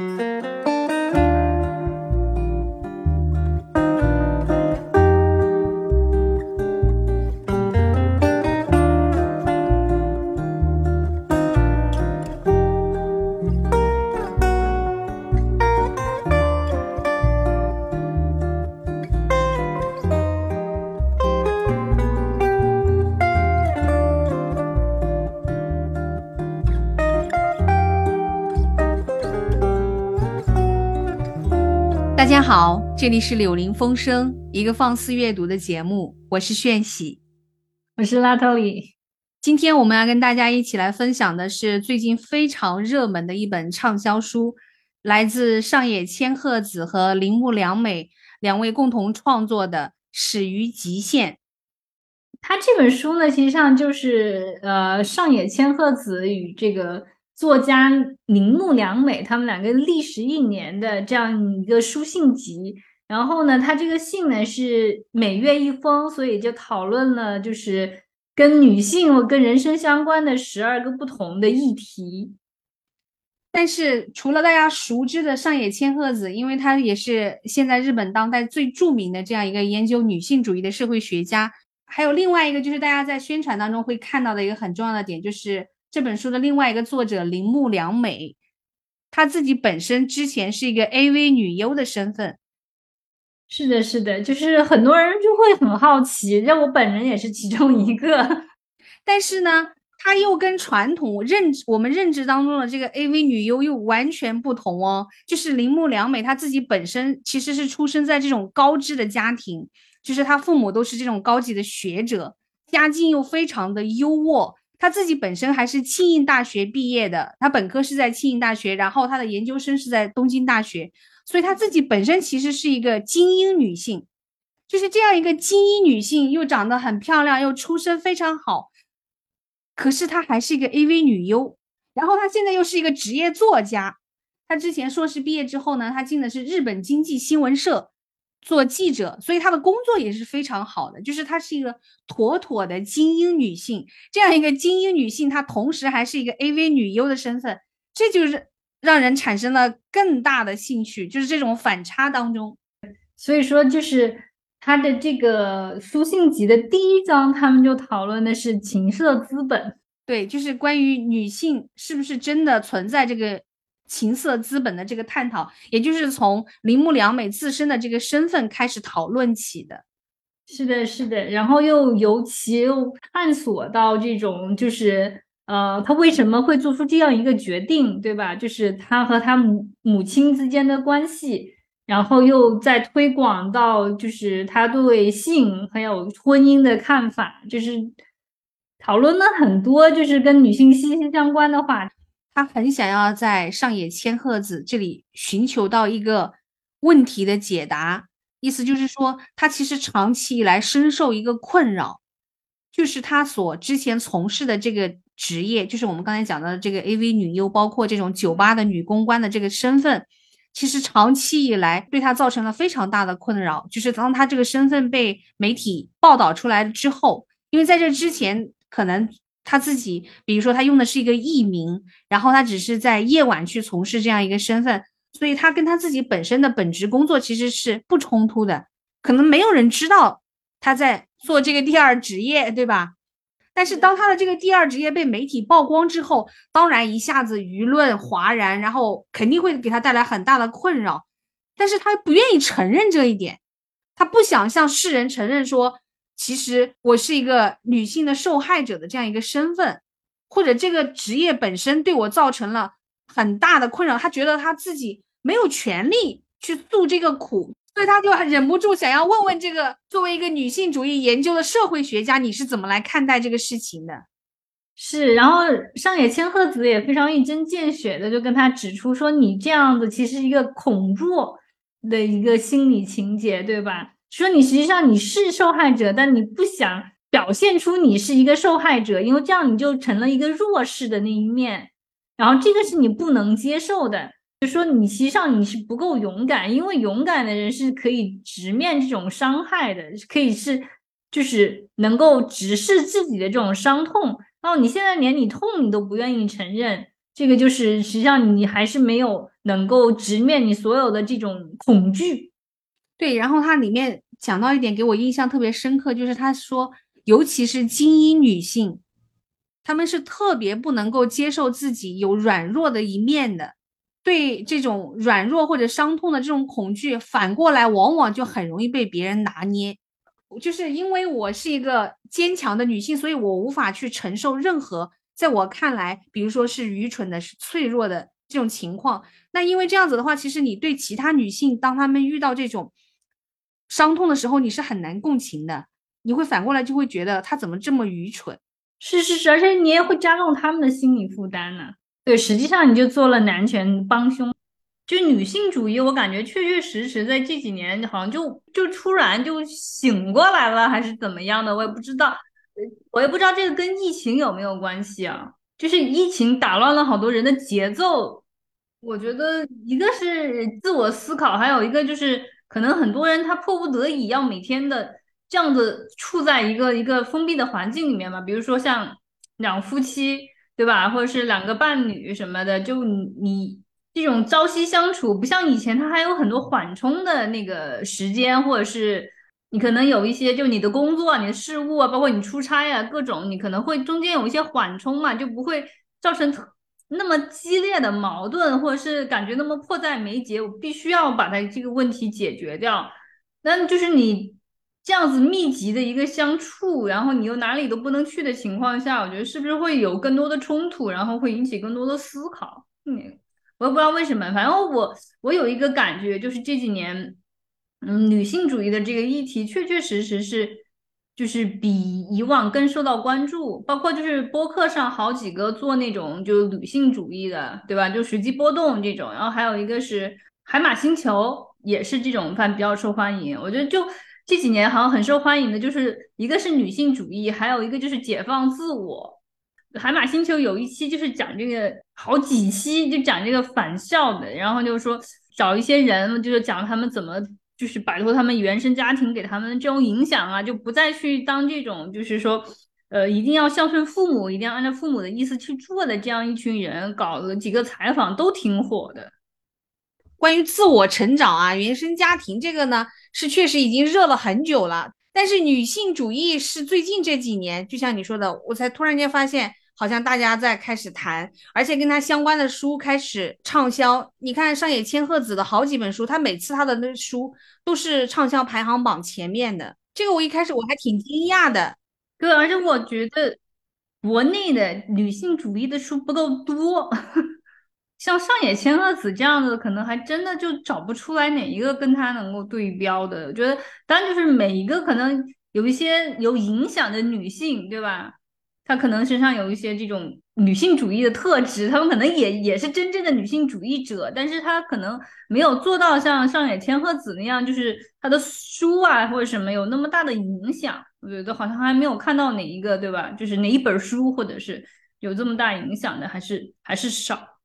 大这里是柳林风声，一个放肆阅读的节目，我是炫喜，我是拉特里。今天我们要跟大家一起来分享的是最近非常热门的一本畅销书，来自上野千鹤子和铃木良美两位共同创作的《始于极限》。他这本书呢，其实上就是呃上野千鹤子与这个。作家铃木良美他们两个历时一年的这样一个书信集，然后呢，他这个信呢是每月一封，所以就讨论了就是跟女性或跟人生相关的十二个不同的议题。但是除了大家熟知的上野千鹤子，因为她也是现在日本当代最著名的这样一个研究女性主义的社会学家，还有另外一个就是大家在宣传当中会看到的一个很重要的点就是。这本书的另外一个作者铃木良美，她自己本身之前是一个 AV 女优的身份。是的，是的，就是很多人就会很好奇，让我本人也是其中一个。但是呢，她又跟传统认知我们认知当中的这个 AV 女优又完全不同哦。就是铃木良美她自己本身其实是出生在这种高知的家庭，就是她父母都是这种高级的学者，家境又非常的优渥。他自己本身还是庆应大学毕业的，他本科是在庆应大学，然后他的研究生是在东京大学，所以她自己本身其实是一个精英女性，就是这样一个精英女性，又长得很漂亮，又出身非常好，可是她还是一个 AV 女优，然后她现在又是一个职业作家，她之前硕士毕业之后呢，她进的是日本经济新闻社。做记者，所以她的工作也是非常好的，就是她是一个妥妥的精英女性。这样一个精英女性，她同时还是一个 AV 女优的身份，这就是让人产生了更大的兴趣，就是这种反差当中。所以说，就是他的这个书信集的第一章，他们就讨论的是情色资本，对，就是关于女性是不是真的存在这个。情色资本的这个探讨，也就是从铃木良美自身的这个身份开始讨论起的。是的，是的，然后又尤其又探索到这种，就是呃，他为什么会做出这样一个决定，对吧？就是他和他母母亲之间的关系，然后又在推广到，就是他对性还有婚姻的看法，就是讨论了很多，就是跟女性息息相关的话。他很想要在上野千鹤子这里寻求到一个问题的解答，意思就是说，他其实长期以来深受一个困扰，就是他所之前从事的这个职业，就是我们刚才讲到的这个 AV 女优，包括这种酒吧的女公关的这个身份，其实长期以来对她造成了非常大的困扰。就是当她这个身份被媒体报道出来之后，因为在这之前可能。他自己，比如说他用的是一个艺名，然后他只是在夜晚去从事这样一个身份，所以他跟他自己本身的本职工作其实是不冲突的，可能没有人知道他在做这个第二职业，对吧？但是当他的这个第二职业被媒体曝光之后，当然一下子舆论哗然，然后肯定会给他带来很大的困扰，但是他不愿意承认这一点，他不想向世人承认说。其实我是一个女性的受害者的这样一个身份，或者这个职业本身对我造成了很大的困扰。他觉得他自己没有权利去诉这个苦，所以他就忍不住想要问问这个作为一个女性主义研究的社会学家，你是怎么来看待这个事情的？是，然后上野千鹤子也非常一针见血的就跟他指出说，你这样子其实一个恐弱的一个心理情节，对吧？说你实际上你是受害者，但你不想表现出你是一个受害者，因为这样你就成了一个弱势的那一面，然后这个是你不能接受的。就说你实际上你是不够勇敢，因为勇敢的人是可以直面这种伤害的，可以是就是能够直视自己的这种伤痛。然后你现在连你痛你都不愿意承认。这个就是实际上你还是没有能够直面你所有的这种恐惧。对，然后它里面讲到一点给我印象特别深刻，就是他说，尤其是精英女性，她们是特别不能够接受自己有软弱的一面的。对这种软弱或者伤痛的这种恐惧，反过来往往就很容易被别人拿捏。就是因为我是一个坚强的女性，所以我无法去承受任何在我看来，比如说是愚蠢的、是脆弱的这种情况。那因为这样子的话，其实你对其他女性，当她们遇到这种伤痛的时候，你是很难共情的。你会反过来就会觉得她怎么这么愚蠢？是是是，而且你也会加重他们的心理负担呢。对，实际上你就做了男权帮凶，就女性主义，我感觉确确实实在这几年好像就就突然就醒过来了，还是怎么样的，我也不知道，我也不知道这个跟疫情有没有关系啊？就是疫情打乱了好多人的节奏，我觉得一个是自我思考，还有一个就是可能很多人他迫不得已要每天的这样子处在一个一个封闭的环境里面嘛，比如说像两夫妻。对吧？或者是两个伴侣什么的，就你这种朝夕相处，不像以前，他还有很多缓冲的那个时间，或者是你可能有一些，就你的工作、你的事务啊，包括你出差啊，各种你可能会中间有一些缓冲嘛，就不会造成那么激烈的矛盾，或者是感觉那么迫在眉睫，我必须要把它这个问题解决掉。那就是你。这样子密集的一个相处，然后你又哪里都不能去的情况下，我觉得是不是会有更多的冲突，然后会引起更多的思考？嗯，我也不知道为什么，反正我我有一个感觉，就是这几年，嗯，女性主义的这个议题确确实实是，就是比以往更受到关注，包括就是播客上好几个做那种就女性主义的，对吧？就随机波动这种，然后还有一个是海马星球，也是这种反正比较受欢迎，我觉得就。这几年好像很受欢迎的，就是一个是女性主义，还有一个就是解放自我。海马星球有一期就是讲这个，好几期就讲这个返校的，然后就是说找一些人，就是讲他们怎么就是摆脱他们原生家庭给他们这种影响啊，就不再去当这种就是说，呃，一定要孝顺父母，一定要按照父母的意思去做的这样一群人，搞了几个采访都挺火的。关于自我成长啊，原生家庭这个呢？是确实已经热了很久了，但是女性主义是最近这几年，就像你说的，我才突然间发现，好像大家在开始谈，而且跟他相关的书开始畅销。你看上野千鹤子的好几本书，他每次他的那书都是畅销排行榜前面的。这个我一开始我还挺惊讶的，对，而且我觉得国内的女性主义的书不够多。像上野千鹤子这样的，可能还真的就找不出来哪一个跟他能够对标的。我觉得，当然就是每一个可能有一些有影响的女性，对吧？她可能身上有一些这种女性主义的特质，她们可能也也是真正的女性主义者，但是她可能没有做到像上野千鹤子那样，就是她的书啊或者什么有那么大的影响。我觉得好像还没有看到哪一个，对吧？就是哪一本书或者是有这么大影响的，还是还是少。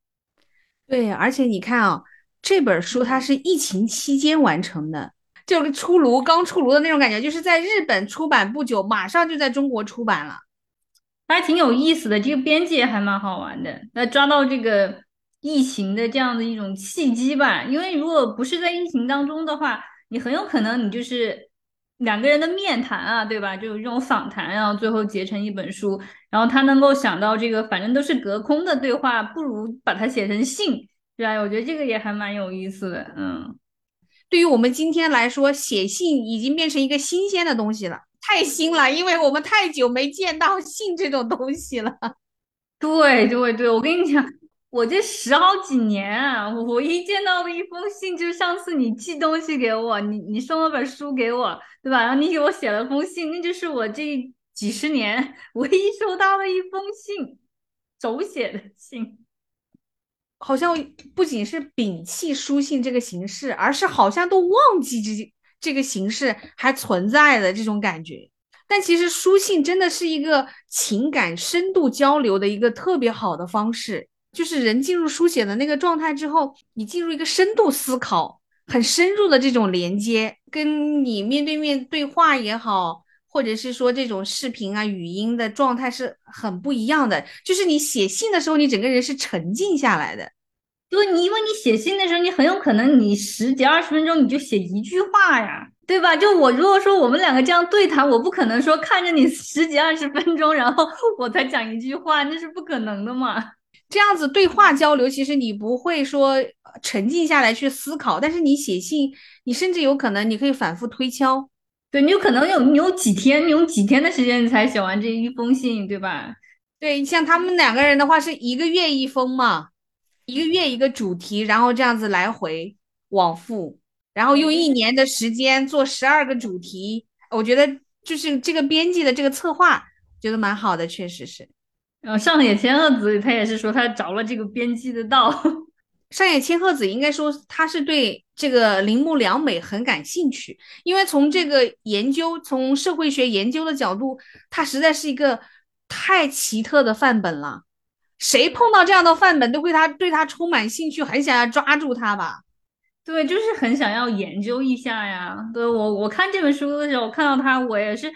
对，而且你看啊，这本书它是疫情期间完成的，就是出炉刚出炉的那种感觉，就是在日本出版不久，马上就在中国出版了，还挺有意思的。这个编辑还蛮好玩的，那抓到这个疫情的这样的一种契机吧。因为如果不是在疫情当中的话，你很有可能你就是两个人的面谈啊，对吧？就是这种访谈，然后最后结成一本书。然后他能够想到这个，反正都是隔空的对话，不如把它写成信，对吧？我觉得这个也还蛮有意思的。嗯，对于我们今天来说，写信已经变成一个新鲜的东西了，太新了，因为我们太久没见到信这种东西了。对对对，我跟你讲，我这十好几年，我一见到的一封信，就是上次你寄东西给我，你你送了本书给我，对吧？然后你给我写了封信，那就是我这。几十年唯一收到了一封信，手写的信，好像不仅是摒弃书信这个形式，而是好像都忘记这这个形式还存在的这种感觉。但其实书信真的是一个情感深度交流的一个特别好的方式，就是人进入书写的那个状态之后，你进入一个深度思考、很深入的这种连接，跟你面对面对话也好。或者是说这种视频啊、语音的状态是很不一样的。就是你写信的时候，你整个人是沉静下来的。对，你因为你写信的时候，你很有可能你十几二十分钟你就写一句话呀，对吧？就我如果说我们两个这样对谈，我不可能说看着你十几二十分钟，然后我才讲一句话，那是不可能的嘛。这样子对话交流，其实你不会说沉浸下来去思考，但是你写信，你甚至有可能你可以反复推敲。对你有可能有你有几天，你有几天的时间你才写完这一封信，对吧？对，像他们两个人的话，是一个月一封嘛。一个月一个主题，然后这样子来回往复，然后用一年的时间做十二个主题，我觉得就是这个编辑的这个策划，觉得蛮好的，确实是。呃，上野千鹤子他也是说他着了这个编辑的道。上野千鹤子应该说他是对这个铃木良美很感兴趣，因为从这个研究，从社会学研究的角度，他实在是一个太奇特的范本了。谁碰到这样的范本都会他对他充满兴趣，很想要抓住他吧？对，就是很想要研究一下呀。对我，我看这本书的时候，看到他，我也是，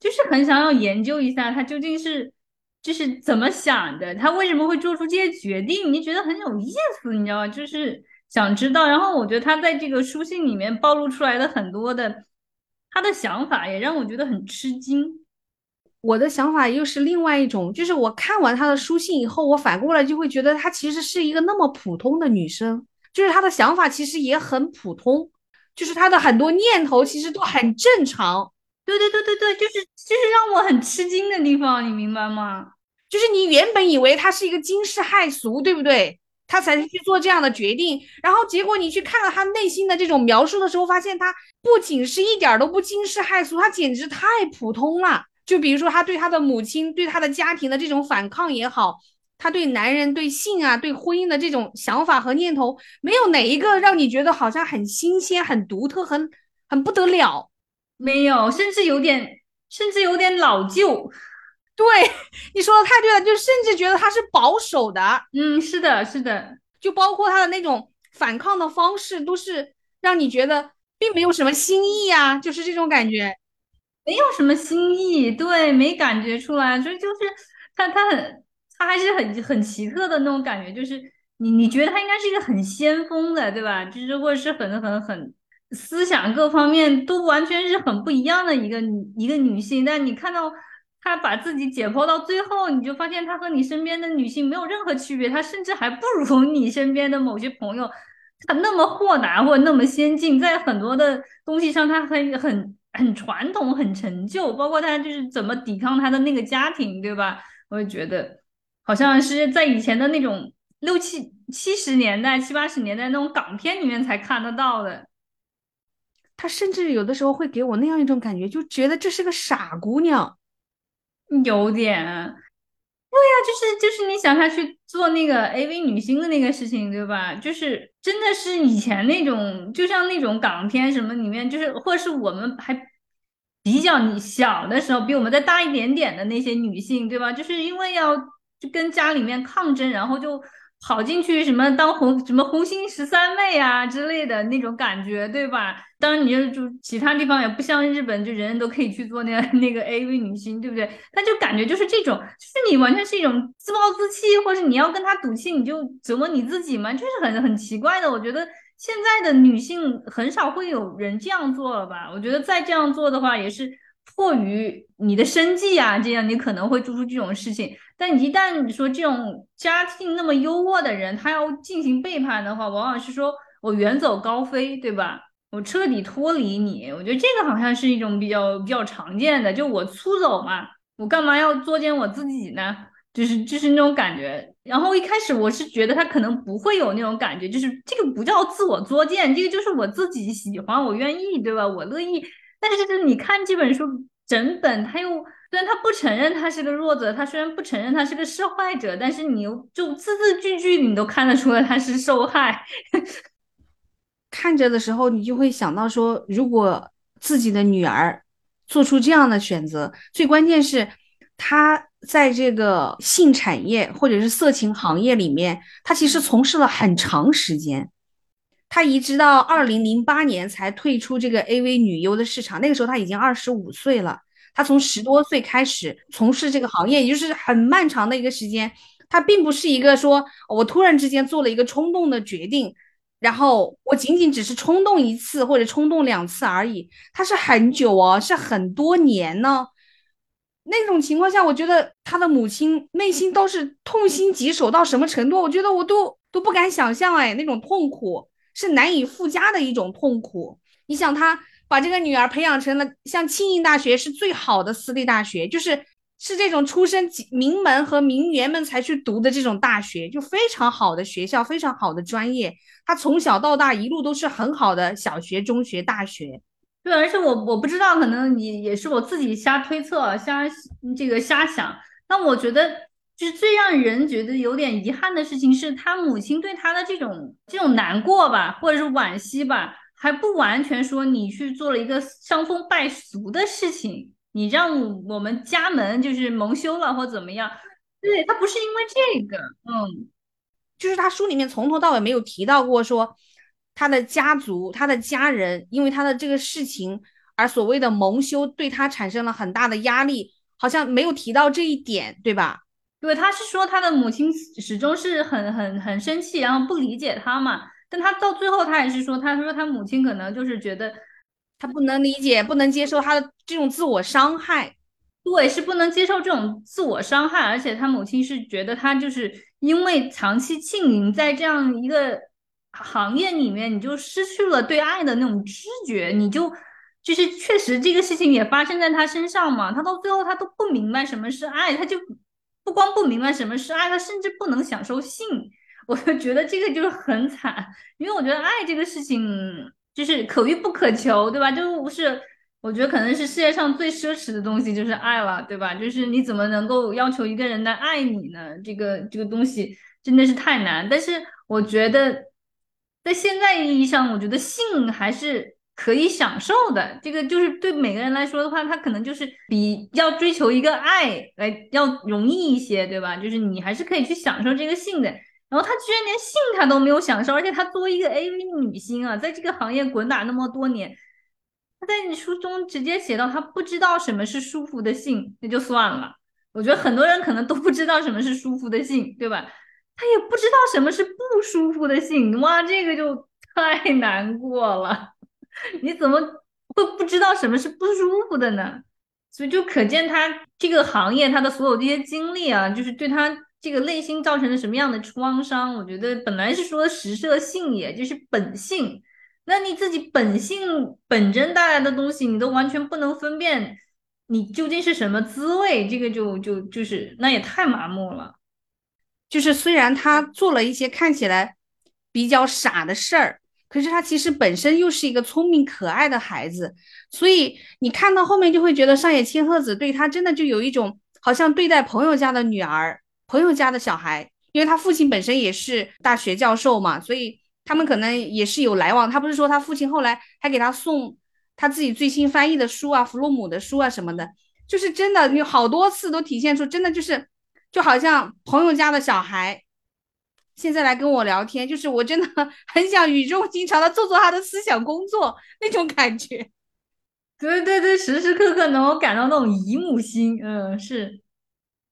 就是很想要研究一下他究竟是就是怎么想的，他为什么会做出这些决定？你觉得很有意思，你知道吗？就是想知道。然后我觉得他在这个书信里面暴露出来的很多的他的想法，也让我觉得很吃惊。我的想法又是另外一种，就是我看完他的书信以后，我反过来就会觉得她其实是一个那么普通的女生，就是她的想法其实也很普通，就是她的很多念头其实都很正常。对对对对对，就是就是让我很吃惊的地方，你明白吗？就是你原本以为他是一个惊世骇俗，对不对？他才去做这样的决定，然后结果你去看了他内心的这种描述的时候，发现他不仅是一点都不惊世骇俗，他简直太普通了。就比如说，他对他的母亲、对他的家庭的这种反抗也好，他对男人、对性啊、对婚姻的这种想法和念头，没有哪一个让你觉得好像很新鲜、很独特、很很不得了。没有，甚至有点，甚至有点老旧。对，你说的太对了，就甚至觉得他是保守的。嗯，是的，是的，就包括他的那种反抗的方式，都是让你觉得并没有什么新意啊，就是这种感觉。没有什么新意，对，没感觉出来，所以就是他，他很，他还是很很奇特的那种感觉，就是你你觉得他应该是一个很先锋的，对吧？就是或者是很很很思想各方面都完全是很不一样的一个一个女性，但你看到她把自己解剖到最后，你就发现她和你身边的女性没有任何区别，她甚至还不如你身边的某些朋友，她那么豁达或那么先进，在很多的东西上，她很很。很传统，很陈旧，包括他就是怎么抵抗他的那个家庭，对吧？我也觉得好像是在以前的那种六七七十年代、七八十年代那种港片里面才看得到的。他甚至有的时候会给我那样一种感觉，就觉得这是个傻姑娘，有点。对呀，就是就是你想他去做那个 AV 女星的那个事情，对吧？就是真的是以前那种，就像那种港片什么里面，就是或是我们还。比较小的时候，比我们再大一点点的那些女性，对吧？就是因为要跟家里面抗争，然后就跑进去什么当红什么红星十三妹啊之类的那种感觉，对吧？当然，你就住其他地方也不像日本，就人人都可以去做那 那个 AV 女星，对不对？他就感觉就是这种，就是你完全是一种自暴自弃，或者你要跟他赌气，你就折磨你自己嘛，就是很很奇怪的，我觉得。现在的女性很少会有人这样做了吧？我觉得再这样做的话，也是迫于你的生计啊，这样你可能会做出这种事情。但一旦你说这种家境那么优渥的人，他要进行背叛的话，往往是说我远走高飞，对吧？我彻底脱离你。我觉得这个好像是一种比较比较常见的，就我出走嘛，我干嘛要作践我自己呢？就是就是那种感觉，然后一开始我是觉得他可能不会有那种感觉，就是这个不叫自我作践，这个就是我自己喜欢，我愿意，对吧？我乐意。但是就是你看这本书整本，他又虽然他不承认他是个弱者，他虽然不承认他是个受害者，但是你又就字字句句你都看得出来他是受害。看着的时候，你就会想到说，如果自己的女儿做出这样的选择，最关键是她。在这个性产业或者是色情行业里面，她其实从事了很长时间，他一直到二零零八年才退出这个 AV 女优的市场。那个时候他已经二十五岁了，他从十多岁开始从事这个行业，也就是很漫长的一个时间。他并不是一个说我突然之间做了一个冲动的决定，然后我仅仅只是冲动一次或者冲动两次而已。他是很久哦，是很多年呢。那种情况下，我觉得他的母亲内心都是痛心疾首到什么程度？我觉得我都都不敢想象，哎，那种痛苦是难以附加的一种痛苦。你想，他把这个女儿培养成了像庆应大学是最好的私立大学，就是是这种出身名门和名媛们才去读的这种大学，就非常好的学校，非常好的专业。他从小到大一路都是很好的小学、中学、大学。对，而且我我不知道，可能也也是我自己瞎推测、瞎这个瞎想。那我觉得，就是最让人觉得有点遗憾的事情，是他母亲对他的这种这种难过吧，或者是惋惜吧，还不完全说你去做了一个伤风败俗的事情，你让我们家门就是蒙羞了或怎么样？对他不是因为这个，嗯，就是他书里面从头到尾没有提到过说。他的家族，他的家人，因为他的这个事情而所谓的蒙羞，对他产生了很大的压力，好像没有提到这一点，对吧？对，他是说他的母亲始终是很很很生气，然后不理解他嘛。但他到最后，他也是说，他说他母亲可能就是觉得他不能理解，不能接受他的这种自我伤害。对，是不能接受这种自我伤害，而且他母亲是觉得他就是因为长期浸淫在这样一个。行业里面，你就失去了对爱的那种知觉，你就就是确实这个事情也发生在他身上嘛。他到最后他都不明白什么是爱，他就不光不明白什么是爱，他甚至不能享受性。我就觉得这个就是很惨，因为我觉得爱这个事情就是可遇不可求，对吧？就是我觉得可能是世界上最奢侈的东西就是爱了，对吧？就是你怎么能够要求一个人来爱你呢？这个这个东西真的是太难。但是我觉得。在现在意义上，我觉得性还是可以享受的。这个就是对每个人来说的话，他可能就是比要追求一个爱来要容易一些，对吧？就是你还是可以去享受这个性的。然后他居然连性他都没有享受，而且他作为一个 AV 女星啊，在这个行业滚打那么多年，他在你书中直接写到他不知道什么是舒服的性，那就算了。我觉得很多人可能都不知道什么是舒服的性，对吧？他也不知道什么是不舒服的性，哇，这个就太难过了。你怎么会不知道什么是不舒服的呢？所以就可见他这个行业他的所有这些经历啊，就是对他这个内心造成了什么样的创伤。我觉得本来是说实色性也，就是本性，那你自己本性本真带来的东西，你都完全不能分辨，你究竟是什么滋味？这个就就就是那也太麻木了。就是虽然他做了一些看起来比较傻的事儿，可是他其实本身又是一个聪明可爱的孩子，所以你看到后面就会觉得上野千鹤子对他真的就有一种好像对待朋友家的女儿、朋友家的小孩，因为他父亲本身也是大学教授嘛，所以他们可能也是有来往。他不是说他父亲后来还给他送他自己最新翻译的书啊、弗洛姆的书啊什么的，就是真的有好多次都体现出真的就是。就好像朋友家的小孩，现在来跟我聊天，就是我真的 很想语重心长的做做他的思想工作那种感觉。对对对，时时刻刻能够感到那种姨母心，嗯，是，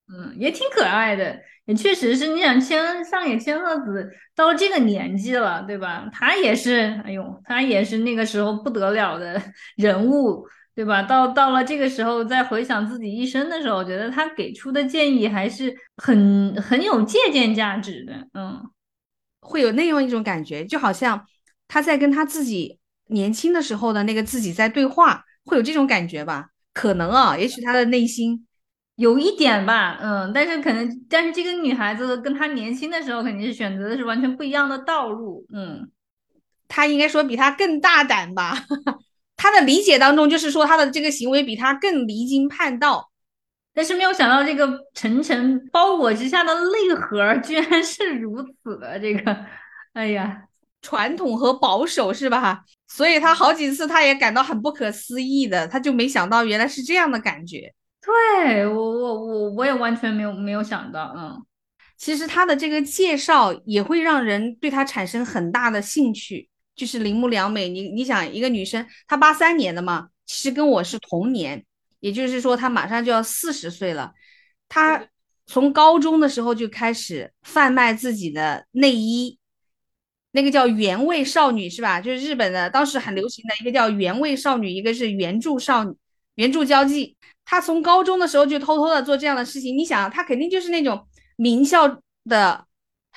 嗯，也挺可爱的，也确实是。你想千上野千鹤子到了这个年纪了，对吧？他也是，哎呦，他也是那个时候不得了的人物。对吧？到到了这个时候，再回想自己一生的时候，我觉得他给出的建议还是很很有借鉴价值的。嗯，会有那样一种感觉，就好像他在跟他自己年轻的时候的那个自己在对话，会有这种感觉吧？可能啊，也许他的内心有一点吧。嗯，但是可能，但是这个女孩子跟她年轻的时候肯定是选择的是完全不一样的道路。嗯，她应该说比他更大胆吧。他的理解当中，就是说他的这个行为比他更离经叛道，但是没有想到这个层层包裹之下的内核居然是如此的这个，哎呀，传统和保守是吧？所以他好几次他也感到很不可思议的，他就没想到原来是这样的感觉。对我我我我也完全没有没有想到，嗯，其实他的这个介绍也会让人对他产生很大的兴趣。就是铃木良美，你你想一个女生，她八三年的嘛，其实跟我是同年，也也就是说她马上就要四十岁了。她从高中的时候就开始贩卖自己的内衣，那个叫原味少女是吧？就是日本的当时很流行的一个叫原味少女，一个是原著少女，原著交际。她从高中的时候就偷偷的做这样的事情，你想，她肯定就是那种名校的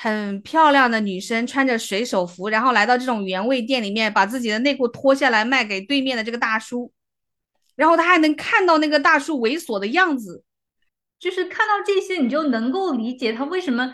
很漂亮的女生，穿着水手服，然后来到这种原味店里面，把自己的内裤脱下来卖给对面的这个大叔，然后他还能看到那个大叔猥琐的样子，就是看到这些，你就能够理解他为什么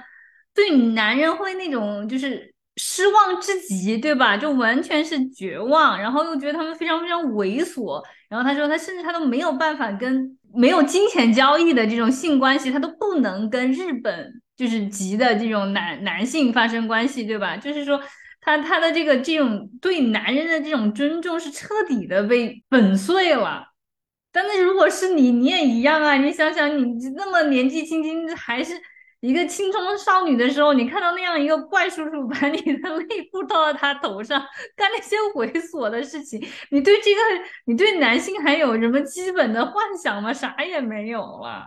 对男人会那种就是失望至极，对吧？就完全是绝望，然后又觉得他们非常非常猥琐。然后他说，他甚至他都没有办法跟没有金钱交易的这种性关系，他都不能跟日本就是级的这种男男性发生关系，对吧？就是说，他他的这个这种对男人的这种尊重是彻底的被粉碎了。但是如果是你，你也一样啊！你想想，你那么年纪轻轻还是。一个青春少女的时候，你看到那样一个怪叔叔把你的内裤套到他头上，干那些猥琐的事情，你对这个，你对男性还有什么基本的幻想吗？啥也没有了，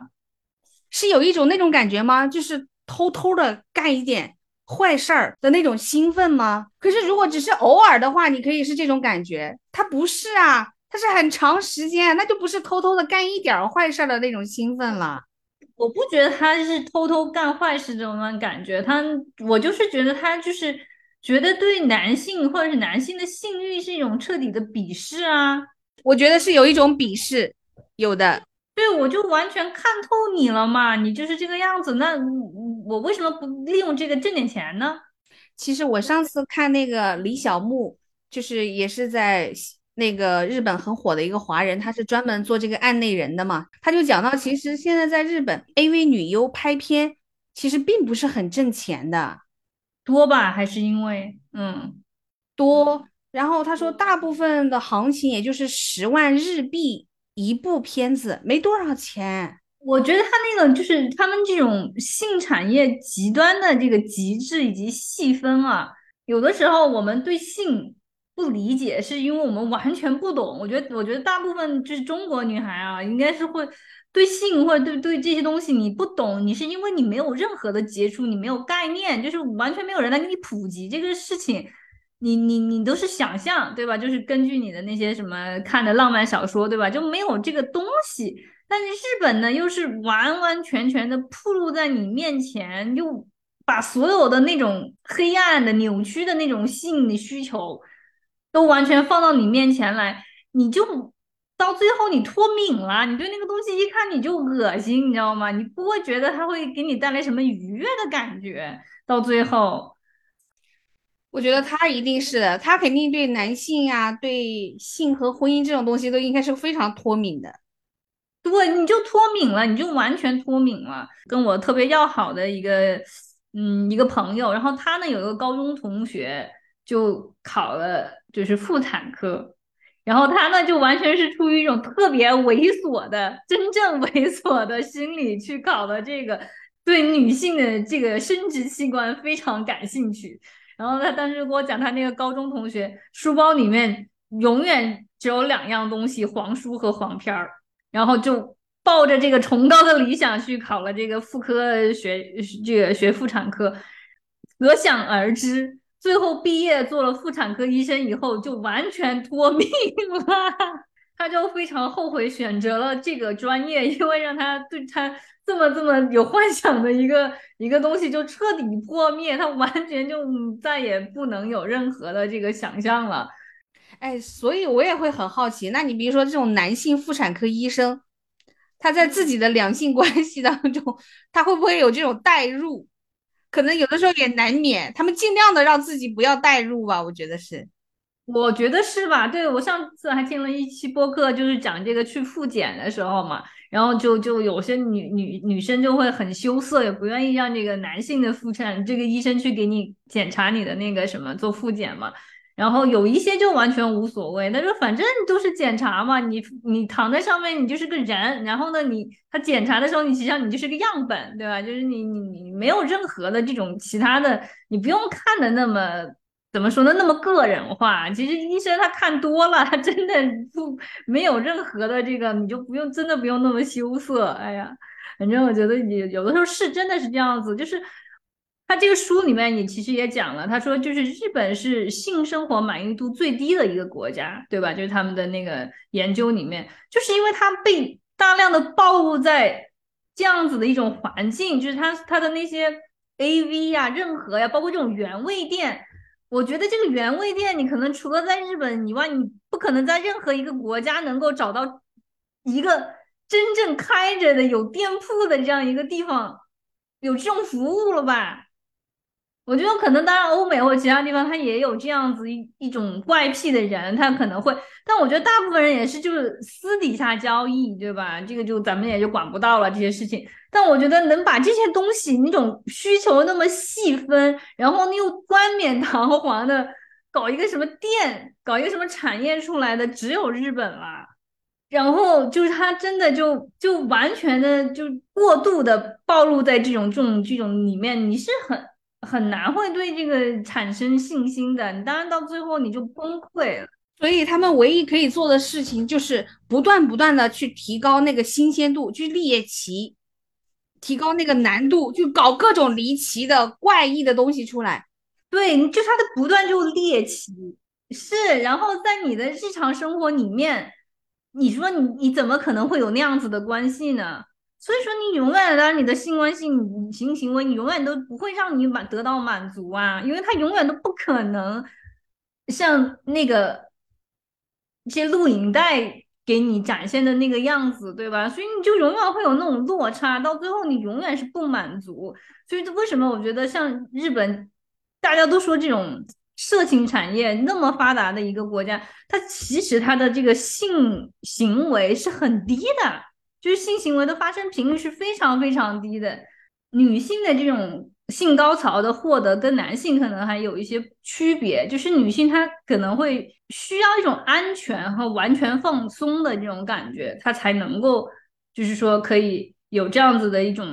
是有一种那种感觉吗？就是偷偷的干一点坏事儿的那种兴奋吗？可是如果只是偶尔的话，你可以是这种感觉，他不是啊，他是很长时间，那就不是偷偷的干一点坏事儿的那种兴奋了。我不觉得他是偷偷干坏事这种感觉，他我就是觉得他就是觉得对男性或者是男性的性欲是一种彻底的鄙视啊！我觉得是有一种鄙视，有的。对，我就完全看透你了嘛，你就是这个样子，那我为什么不利用这个挣点钱呢？其实我上次看那个李小牧，就是也是在。那个日本很火的一个华人，他是专门做这个案内人的嘛，他就讲到，其实现在在日本，AV 女优拍片其实并不是很挣钱的，多吧？还是因为嗯多？然后他说，大部分的行情也就是十万日币一部片子，没多少钱。我觉得他那个就是他们这种性产业极端的这个极致以及细分啊，有的时候我们对性。不理解是因为我们完全不懂。我觉得，我觉得大部分就是中国女孩啊，应该是会对性或者对对这些东西你不懂，你是因为你没有任何的接触，你没有概念，就是完全没有人来给你普及这个事情，你你你都是想象，对吧？就是根据你的那些什么看的浪漫小说，对吧？就没有这个东西。但是日本呢，又是完完全全的铺露在你面前，又把所有的那种黑暗的、扭曲的那种性的需求。都完全放到你面前来，你就到最后你脱敏了，你对那个东西一看你就恶心，你知道吗？你不会觉得它会给你带来什么愉悦的感觉。到最后，我觉得他一定是的，他肯定对男性啊，对性和婚姻这种东西都应该是非常脱敏的。对，你就脱敏了，你就完全脱敏了。跟我特别要好的一个，嗯，一个朋友，然后他呢有一个高中同学。就考了就是妇产科，然后他呢就完全是出于一种特别猥琐的、真正猥琐的心理去考的这个，对女性的这个生殖器官非常感兴趣。然后他当时给我讲，他那个高中同学书包里面永远只有两样东西：黄书和黄片儿。然后就抱着这个崇高的理想去考了这个妇科学，这个学妇产科，可想而知。最后毕业做了妇产科医生以后，就完全脱命了。他就非常后悔选择了这个专业，因为让他对他这么这么有幻想的一个一个东西就彻底破灭，他完全就再也不能有任何的这个想象了。哎，所以我也会很好奇，那你比如说这种男性妇产科医生，他在自己的两性关系当中，他会不会有这种代入？可能有的时候也难免，他们尽量的让自己不要代入吧，我觉得是，我觉得是吧？对我上次还听了一期播客，就是讲这个去复检的时候嘛，然后就就有些女女女生就会很羞涩，也不愿意让这个男性的妇产这个医生去给你检查你的那个什么做复检嘛。然后有一些就完全无所谓，他说反正都是检查嘛，你你躺在上面，你就是个人。然后呢，你他检查的时候，你实际上你就是个样本，对吧？就是你你你没有任何的这种其他的，你不用看的那么怎么说呢？那么个人化。其实医生他看多了，他真的不没有任何的这个，你就不用真的不用那么羞涩。哎呀，反正我觉得也有的时候是真的是这样子。就是他这个书里面也其实也讲了，他说就是日本是性生活满意度最低的一个国家，对吧？就是他们的那个研究里面，就是因为他被大量的暴露在这样子的一种环境，就是他他的那些 A V 呀、任何呀，包括这种原味店。我觉得这个原味店，你可能除了在日本以外，你不可能在任何一个国家能够找到一个真正开着的有店铺的这样一个地方，有这种服务了吧？我觉得可能，当然欧美或其他地方，他也有这样子一一种怪癖的人，他可能会，但我觉得大部分人也是就是私底下交易，对吧？这个就咱们也就管不到了这些事情。但我觉得能把这些东西那种需求那么细分，然后又冠冕堂皇的搞一个什么店，搞一个什么产业出来的，只有日本了。然后就是他真的就就完全的就过度的暴露在这种这种这种里面，你是很。很难会对这个产生信心的，你当然到最后你就崩溃了。所以他们唯一可以做的事情就是不断不断的去提高那个新鲜度，去猎奇，提高那个难度，就搞各种离奇的怪异的东西出来。对，就他的不断就猎奇，是，然后在你的日常生活里面，你说你你怎么可能会有那样子的关系呢？所以说，你永远的你的性关系、性行为，你永远都不会让你满得到满足啊，因为他永远都不可能像那个一些录影带给你展现的那个样子，对吧？所以你就永远会有那种落差，到最后你永远是不满足。所以为什么我觉得像日本，大家都说这种色情产业那么发达的一个国家，它其实它的这个性行为是很低的。就是性行为的发生频率是非常非常低的，女性的这种性高潮的获得跟男性可能还有一些区别，就是女性她可能会需要一种安全和完全放松的这种感觉，她才能够就是说可以有这样子的一种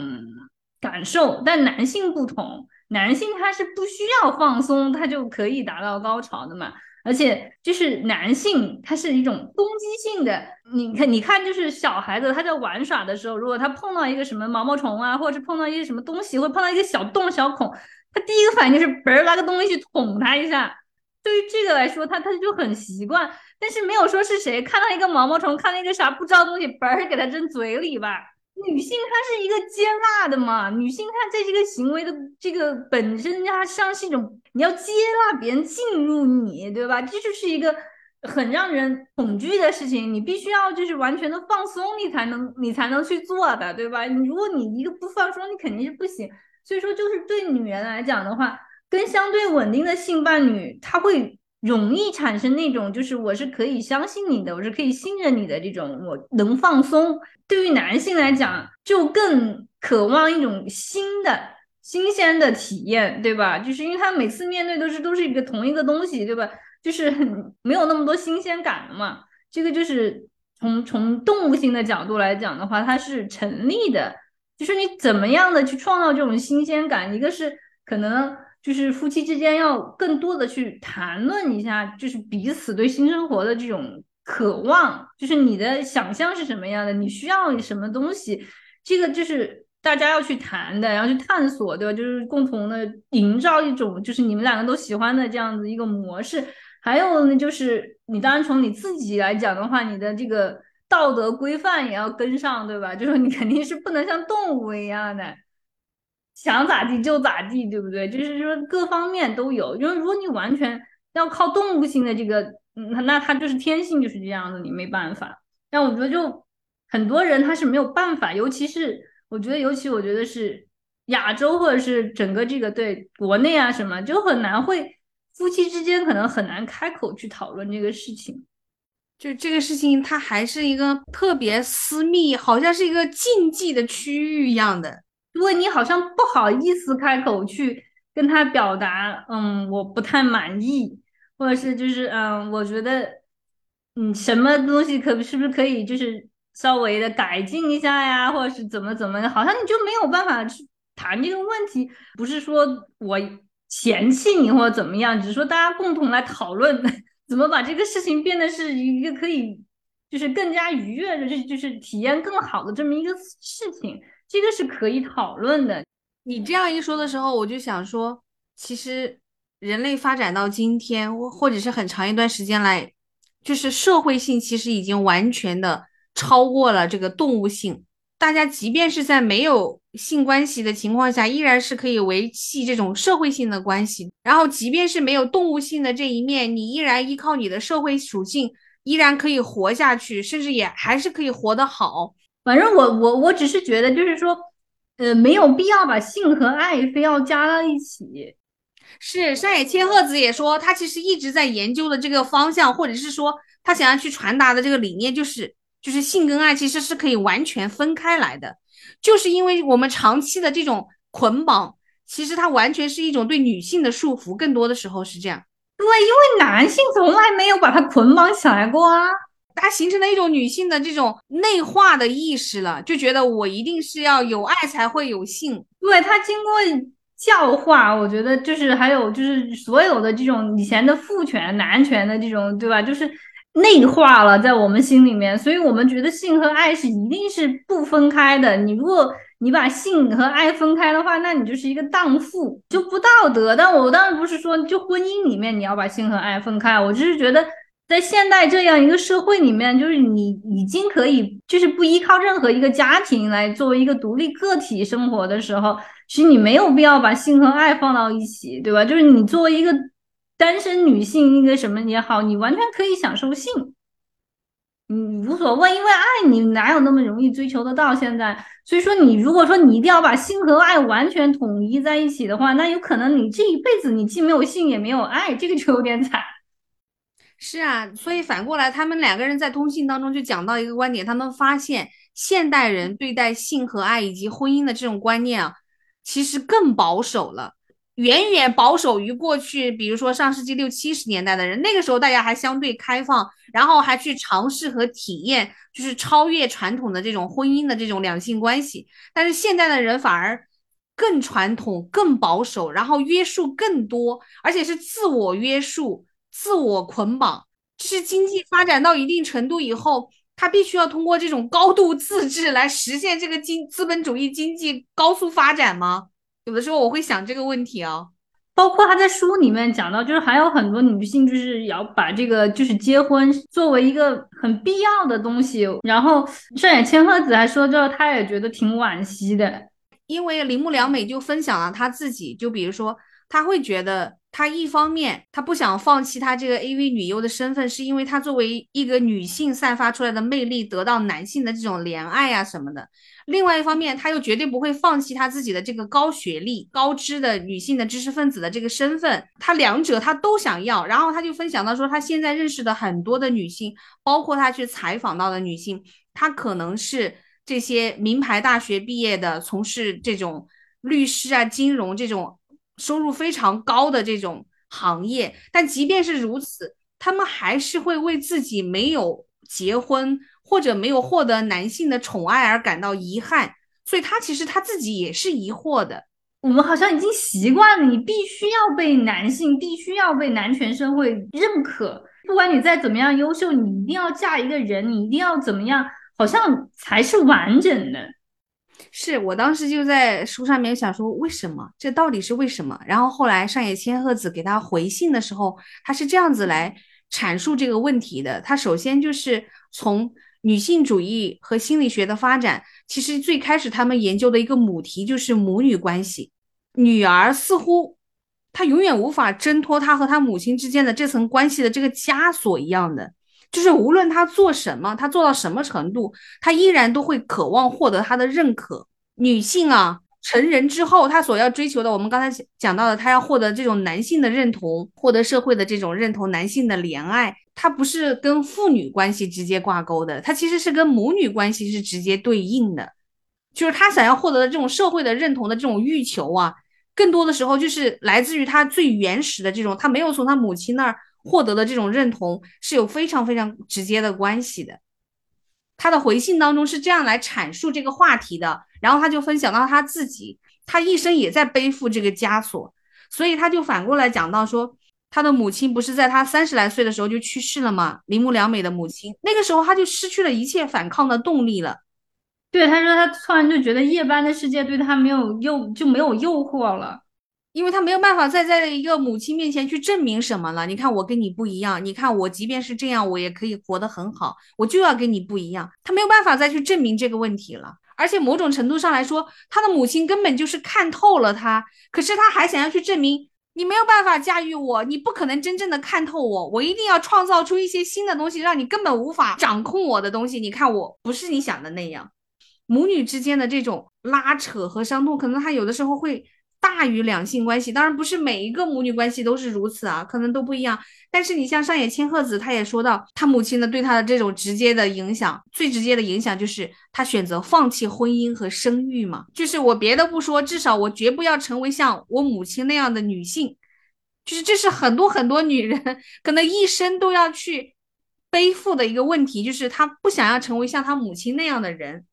感受，但男性不同，男性他是不需要放松，他就可以达到高潮的嘛。而且就是男性，他是一种攻击性的。你看，你看，就是小孩子他在玩耍的时候，如果他碰到一个什么毛毛虫啊，或者是碰到一些什么东西，或碰到一个小洞小孔，他第一个反应就是嘣拿个东西去捅他一下。对于这个来说，他他就很习惯，但是没有说是谁看到一个毛毛虫，看到一个啥不知道东西，嘣给他扔嘴里吧。女性她是一个接纳的嘛，女性她在这个行为的这个本身，它像是一种你要接纳别人进入你，对吧？这就是一个很让人恐惧的事情，你必须要就是完全的放松，你才能你才能去做的，对吧？你如果你一个不放松，你肯定是不行。所以说，就是对女人来讲的话，跟相对稳定的性伴侣，他会。容易产生那种，就是我是可以相信你的，我是可以信任你的这种，我能放松。对于男性来讲，就更渴望一种新的、新鲜的体验，对吧？就是因为他每次面对都是都是一个同一个东西，对吧？就是没有那么多新鲜感了嘛。这个就是从从动物性的角度来讲的话，它是成立的。就是你怎么样的去创造这种新鲜感，一个是可能。就是夫妻之间要更多的去谈论一下，就是彼此对新生活的这种渴望，就是你的想象是什么样的，你需要什么东西，这个就是大家要去谈的，然后去探索，对吧？就是共同的营造一种就是你们两个都喜欢的这样子一个模式。还有呢，就是你当然从你自己来讲的话，你的这个道德规范也要跟上，对吧？就是你肯定是不能像动物一样的。想咋地就咋地，对不对？就是说各方面都有。因为如果你完全要靠动物性的这个，嗯，那他就是天性就是这样的，你没办法。但我觉得就很多人他是没有办法，尤其是我觉得，尤其我觉得是亚洲或者是整个这个对国内啊什么，就很难会夫妻之间可能很难开口去讨论这个事情。就这个事情，它还是一个特别私密，好像是一个禁忌的区域一样的。如果你好像不好意思开口去跟他表达，嗯，我不太满意，或者是就是，嗯，我觉得，嗯，什么东西可是不是可以就是稍微的改进一下呀，或者是怎么怎么，好像你就没有办法去谈这个问题。不是说我嫌弃你或者怎么样，只是说大家共同来讨论 怎么把这个事情变得是一个可以就是更加愉悦的，就是就是体验更好的这么一个事情，这个是可以讨论的。你这样一说的时候，我就想说，其实人类发展到今天，或者是很长一段时间来，就是社会性其实已经完全的超过了这个动物性。大家即便是在没有性关系的情况下，依然是可以维系这种社会性的关系。然后，即便是没有动物性的这一面，你依然依靠你的社会属性，依然可以活下去，甚至也还是可以活得好。反正我我我只是觉得，就是说。呃，没有必要把性和爱非要加到一起。是山野千鹤子也说，他其实一直在研究的这个方向，或者是说他想要去传达的这个理念，就是就是性跟爱其实是可以完全分开来的。就是因为我们长期的这种捆绑，其实它完全是一种对女性的束缚，更多的时候是这样。对，因为男性从来没有把它捆绑起来过啊。它形成了一种女性的这种内化的意识了，就觉得我一定是要有爱才会有性。对，它经过教化，我觉得就是还有就是所有的这种以前的父权、男权的这种，对吧？就是内化了在我们心里面，所以我们觉得性和爱是一定是不分开的。你如果你把性和爱分开的话，那你就是一个荡妇，就不道德。但我当然不是说就婚姻里面你要把性和爱分开，我只是觉得。在现代这样一个社会里面，就是你已经可以，就是不依靠任何一个家庭来作为一个独立个体生活的时候，其实你没有必要把性和爱放到一起，对吧？就是你作为一个单身女性，一个什么也好，你完全可以享受性，你无所谓，因为爱你哪有那么容易追求得到？现在，所以说你如果说你一定要把性和爱完全统一在一起的话，那有可能你这一辈子你既没有性也没有爱，这个就有点惨。是啊，所以反过来，他们两个人在通信当中就讲到一个观点，他们发现现代人对待性和爱以及婚姻的这种观念啊，其实更保守了，远远保守于过去。比如说上世纪六七十年代的人，那个时候大家还相对开放，然后还去尝试和体验，就是超越传统的这种婚姻的这种两性关系。但是现在的人反而更传统、更保守，然后约束更多，而且是自我约束。自我捆绑，就是经济发展到一定程度以后，他必须要通过这种高度自治来实现这个经资本主义经济高速发展吗？有的时候我会想这个问题啊。包括他在书里面讲到，就是还有很多女性就是要把这个就是结婚作为一个很必要的东西。然后上野千鹤子还说，之后他也觉得挺惋惜的，因为铃木良美就分享了她自己，就比如说她会觉得。她一方面，她不想放弃她这个 AV 女优的身份，是因为她作为一个女性散发出来的魅力得到男性的这种怜爱啊什么的。另外一方面，她又绝对不会放弃她自己的这个高学历、高知的女性的知识分子的这个身份。她两者她都想要。然后她就分享到说，她现在认识的很多的女性，包括她去采访到的女性，她可能是这些名牌大学毕业的，从事这种律师啊、金融这种。收入非常高的这种行业，但即便是如此，他们还是会为自己没有结婚或者没有获得男性的宠爱而感到遗憾。所以，他其实他自己也是疑惑的。我们好像已经习惯了，你必须要被男性，必须要被男权社会认可。不管你再怎么样优秀，你一定要嫁一个人，你一定要怎么样，好像才是完整的。是我当时就在书上面想说，为什么这到底是为什么？然后后来上野千鹤子给他回信的时候，他是这样子来阐述这个问题的。他首先就是从女性主义和心理学的发展，其实最开始他们研究的一个母题就是母女关系。女儿似乎她永远无法挣脱她和她母亲之间的这层关系的这个枷锁一样的。就是无论他做什么，他做到什么程度，他依然都会渴望获得他的认可。女性啊，成人之后，她所要追求的，我们刚才讲到的，她要获得这种男性的认同，获得社会的这种认同，男性的怜爱，它不是跟父女关系直接挂钩的，它其实是跟母女关系是直接对应的。就是他想要获得的这种社会的认同的这种欲求啊，更多的时候就是来自于他最原始的这种，他没有从他母亲那儿。获得的这种认同是有非常非常直接的关系的。他的回信当中是这样来阐述这个话题的，然后他就分享到他自己，他一生也在背负这个枷锁，所以他就反过来讲到说，他的母亲不是在他三十来岁的时候就去世了吗？铃木良美的母亲，那个时候他就失去了一切反抗的动力了。对，他说他突然就觉得夜班的世界对他没有诱，就没有诱惑了。因为他没有办法再在一个母亲面前去证明什么了。你看我跟你不一样，你看我即便是这样，我也可以活得很好。我就要跟你不一样，他没有办法再去证明这个问题了。而且某种程度上来说，他的母亲根本就是看透了他，可是他还想要去证明你没有办法驾驭我，你不可能真正的看透我，我一定要创造出一些新的东西，让你根本无法掌控我的东西。你看我不是你想的那样，母女之间的这种拉扯和伤痛，可能他有的时候会。大于两性关系，当然不是每一个母女关系都是如此啊，可能都不一样。但是你像上野千鹤子，她也说到，她母亲的对她的这种直接的影响，最直接的影响就是她选择放弃婚姻和生育嘛。就是我别的不说，至少我绝不要成为像我母亲那样的女性。就是这是很多很多女人可能一生都要去背负的一个问题，就是她不想要成为像她母亲那样的人，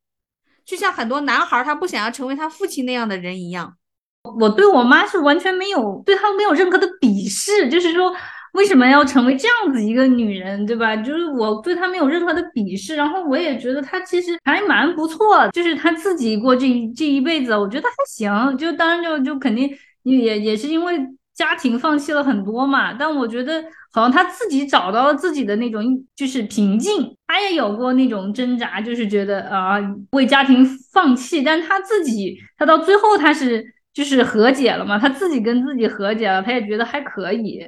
就像很多男孩他不想要成为他父亲那样的人一样。我对我妈是完全没有对她没有任何的鄙视，就是说为什么要成为这样子一个女人，对吧？就是我对她没有任何的鄙视，然后我也觉得她其实还蛮不错，就是她自己过这这一辈子，我觉得还行。就当然就就肯定也也是因为家庭放弃了很多嘛，但我觉得好像她自己找到了自己的那种就是平静。她也有过那种挣扎，就是觉得啊为家庭放弃，但她自己她到最后她是。就是和解了嘛，他自己跟自己和解了，他也觉得还可以，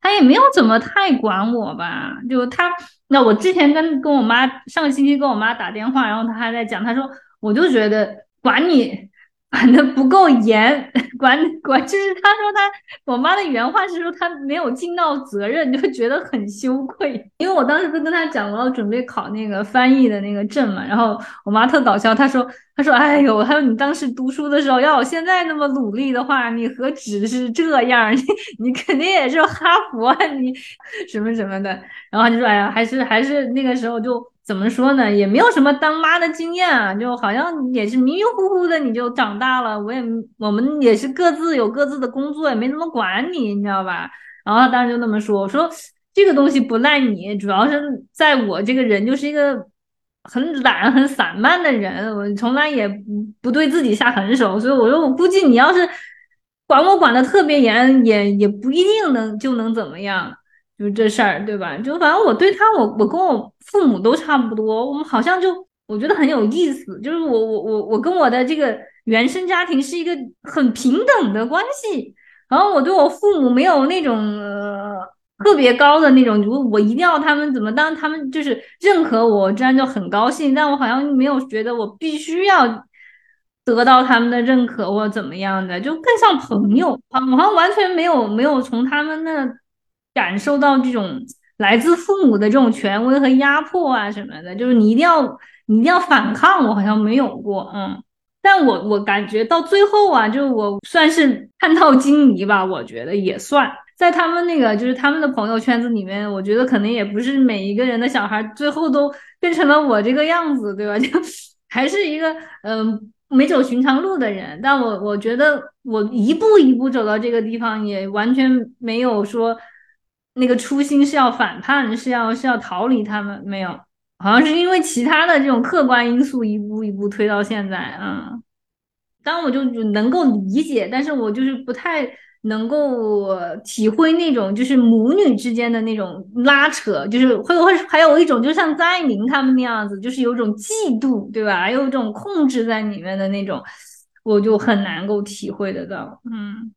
他也没有怎么太管我吧。就他，那我之前跟跟我妈上个星期跟我妈打电话，然后他还在讲，他说我就觉得管你。管的不够严，管管就是他说他我妈的原话是说他没有尽到责任，就觉得很羞愧。因为我当时不跟他讲我要准备考那个翻译的那个证嘛，然后我妈特搞笑，她说他说哎呦，他说你当时读书的时候要我现在那么努力的话，你何止是这样，你你肯定也是哈佛，你什么什么的。然后就说哎呀，还是还是那个时候就。怎么说呢？也没有什么当妈的经验啊，就好像也是迷迷糊糊的你就长大了。我也我们也是各自有各自的工作，也没怎么管你，你知道吧？然后他当时就那么说，我说这个东西不赖你，主要是在我这个人就是一个很懒、很散漫的人，我从来也不不对自己下狠手，所以我说我估计你要是管我管的特别严，也也不一定能就能怎么样。就这事儿，对吧？就反正我对他，我我跟我父母都差不多。我们好像就我觉得很有意思，就是我我我我跟我的这个原生家庭是一个很平等的关系。然后我对我父母没有那种特别高的那种，如果我一定要他们怎么当，他们就是认可我，这样就很高兴。但我好像没有觉得我必须要得到他们的认可或怎么样的，就更像朋友啊。我好像完全没有没有从他们那。感受到这种来自父母的这种权威和压迫啊什么的，就是你一定要你一定要反抗，我好像没有过，嗯，但我我感觉到最后啊，就我算是看到金迷吧，我觉得也算在他们那个就是他们的朋友圈子里面，我觉得可能也不是每一个人的小孩最后都变成了我这个样子，对吧？就还是一个嗯没走寻常路的人，但我我觉得我一步一步走到这个地方，也完全没有说。那个初心是要反叛，是要是要逃离他们，没有，好像是因为其他的这种客观因素，一步一步推到现在，嗯，当然我就能够理解，但是我就是不太能够体会那种就是母女之间的那种拉扯，就是会会还有一种就像张爱玲他们那样子，就是有种嫉妒，对吧？还有一种控制在里面的那种，我就很难够体会得到，嗯。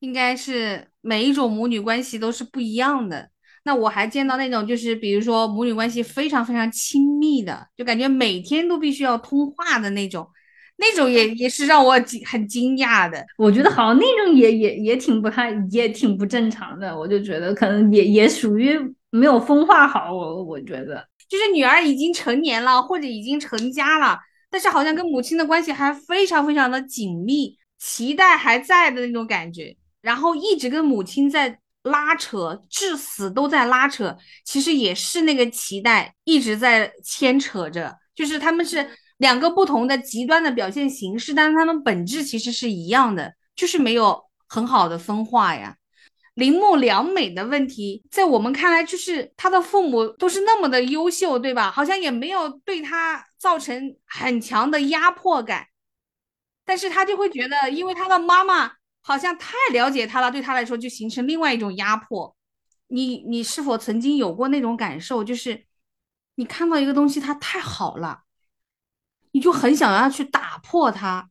应该是每一种母女关系都是不一样的。那我还见到那种，就是比如说母女关系非常非常亲密的，就感觉每天都必须要通话的那种，那种也也是让我很惊讶的。我觉得好像那种也也也挺不太，也挺不正常的。我就觉得可能也也属于没有风化好。我我觉得就是女儿已经成年了，或者已经成家了，但是好像跟母亲的关系还非常非常的紧密，脐带还在的那种感觉。然后一直跟母亲在拉扯，至死都在拉扯，其实也是那个脐带一直在牵扯着，就是他们是两个不同的极端的表现形式，但是他们本质其实是一样的，就是没有很好的分化呀。铃木良美的问题，在我们看来，就是他的父母都是那么的优秀，对吧？好像也没有对他造成很强的压迫感，但是他就会觉得，因为他的妈妈好像太了解他了，对他来说就形成另外一种压迫。你你是否曾经有过那种感受？就是你看到一个东西，它太好了，你就很想要去打破他。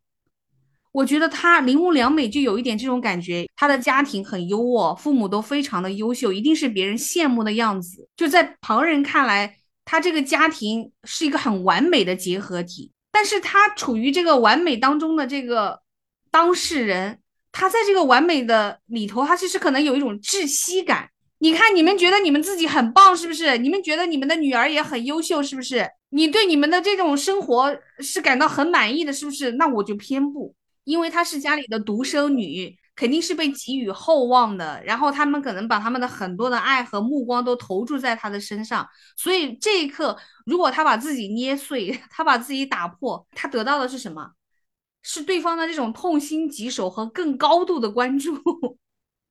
我觉得他铃木良美就有一点这种感觉，他的家庭很优渥，父母都非常的优秀，一定是别人羡慕的样子。就在旁人看来，他这个家庭是一个很完美的结合体。但是他处于这个完美当中的这个当事人，他在这个完美的里头，他其实可能有一种窒息感。你看，你们觉得你们自己很棒，是不是？你们觉得你们的女儿也很优秀，是不是？你对你们的这种生活是感到很满意的，是不是？那我就偏不。因为她是家里的独生女，肯定是被寄予厚望的。然后他们可能把他们的很多的爱和目光都投注在她的身上。所以这一刻，如果她把自己捏碎，她把自己打破，她得到的是什么？是对方的这种痛心疾首和更高度的关注。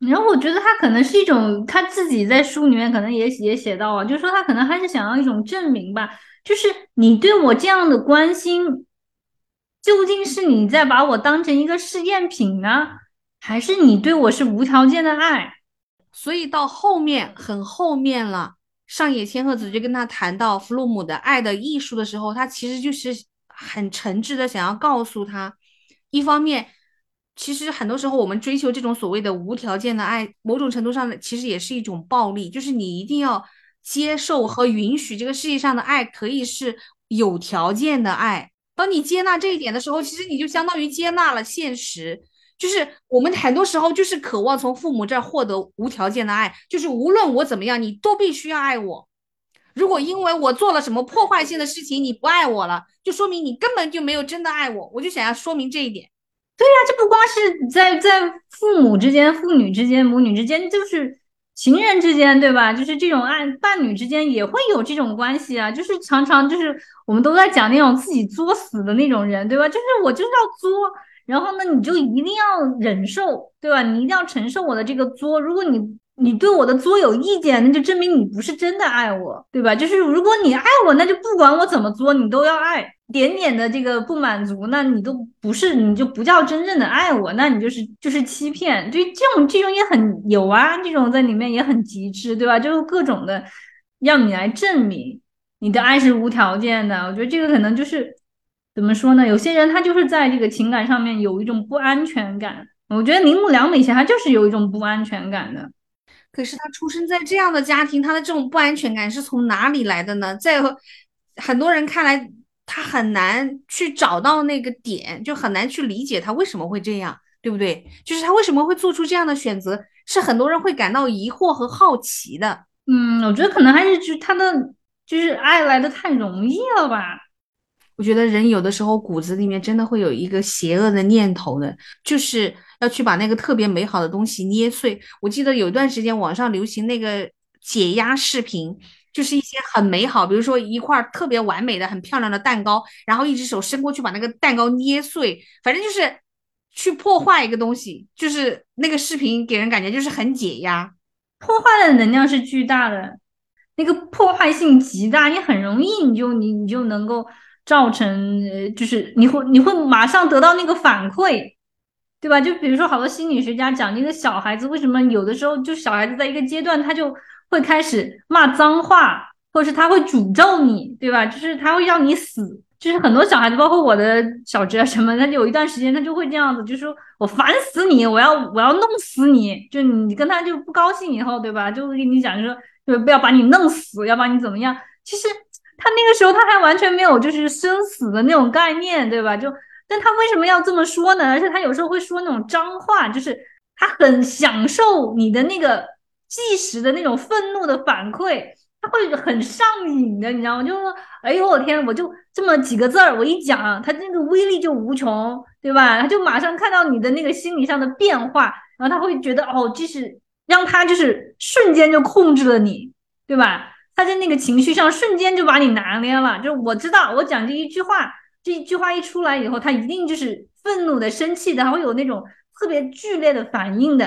然后我觉得他可能是一种，他自己在书里面可能也也写到啊，就是说他可能还是想要一种证明吧，就是你对我这样的关心。究竟是你在把我当成一个试验品呢，还是你对我是无条件的爱？所以到后面很后面了，上野千鹤子就跟他谈到弗洛姆的爱的艺术的时候，他其实就是很诚挚的想要告诉他，一方面，其实很多时候我们追求这种所谓的无条件的爱，某种程度上其实也是一种暴力，就是你一定要接受和允许这个世界上的爱可以是有条件的爱。当你接纳这一点的时候，其实你就相当于接纳了现实。就是我们很多时候就是渴望从父母这儿获得无条件的爱，就是无论我怎么样，你都必须要爱我。如果因为我做了什么破坏性的事情，你不爱我了，就说明你根本就没有真的爱我。我就想要说明这一点。对呀，这不光是在在父母之间、父女之间、母女之间，就是。情人之间，对吧？就是这种爱，伴侣之间也会有这种关系啊。就是常常就是我们都在讲那种自己作死的那种人，对吧？就是我就是要作，然后呢，你就一定要忍受，对吧？你一定要承受我的这个作。如果你你对我的作有意见，那就证明你不是真的爱我，对吧？就是如果你爱我，那就不管我怎么作，你都要爱。点点的这个不满足，那你都不是，你就不叫真正的爱我，那你就是就是欺骗。就这种这种也很有啊，这种在里面也很极致，对吧？就是各种的让你来证明你的爱是无条件的。我觉得这个可能就是怎么说呢？有些人他就是在这个情感上面有一种不安全感。我觉得铃木良美贤他就是有一种不安全感的。可是他出生在这样的家庭，他的这种不安全感是从哪里来的呢？在很多人看来。他很难去找到那个点，就很难去理解他为什么会这样，对不对？就是他为什么会做出这样的选择，是很多人会感到疑惑和好奇的。嗯，我觉得可能还是就他的就是爱来的太容易了吧。我觉得人有的时候骨子里面真的会有一个邪恶的念头的，就是要去把那个特别美好的东西捏碎。我记得有一段时间网上流行那个解压视频。就是一些很美好，比如说一块特别完美的、很漂亮的蛋糕，然后一只手伸过去把那个蛋糕捏碎，反正就是去破坏一个东西。就是那个视频给人感觉就是很解压，破坏的能量是巨大的，那个破坏性极大，你很容易你就你你就能够造成，就是你会你会马上得到那个反馈，对吧？就比如说好多心理学家讲，那个小孩子为什么有的时候就小孩子在一个阶段他就。会开始骂脏话，或者是他会诅咒你，对吧？就是他会让你死。就是很多小孩子，包括我的小侄啊什么，他就有一段时间他就会这样子，就说我烦死你，我要我要弄死你。就你跟他就不高兴以后，对吧？就会跟你讲，就说就不要把你弄死，要把你怎么样。其实他那个时候他还完全没有就是生死的那种概念，对吧？就但他为什么要这么说呢？而且他有时候会说那种脏话，就是他很享受你的那个。即时的那种愤怒的反馈，他会很上瘾的，你知道吗？就是说，哎呦我天，我就这么几个字儿，我一讲，他那个威力就无穷，对吧？他就马上看到你的那个心理上的变化，然后他会觉得，哦，即使让他就是瞬间就控制了你，对吧？他在那个情绪上瞬间就把你拿捏了。就是我知道，我讲这一句话，这一句话一出来以后，他一定就是愤怒的、生气的，还会有那种特别剧烈的反应的，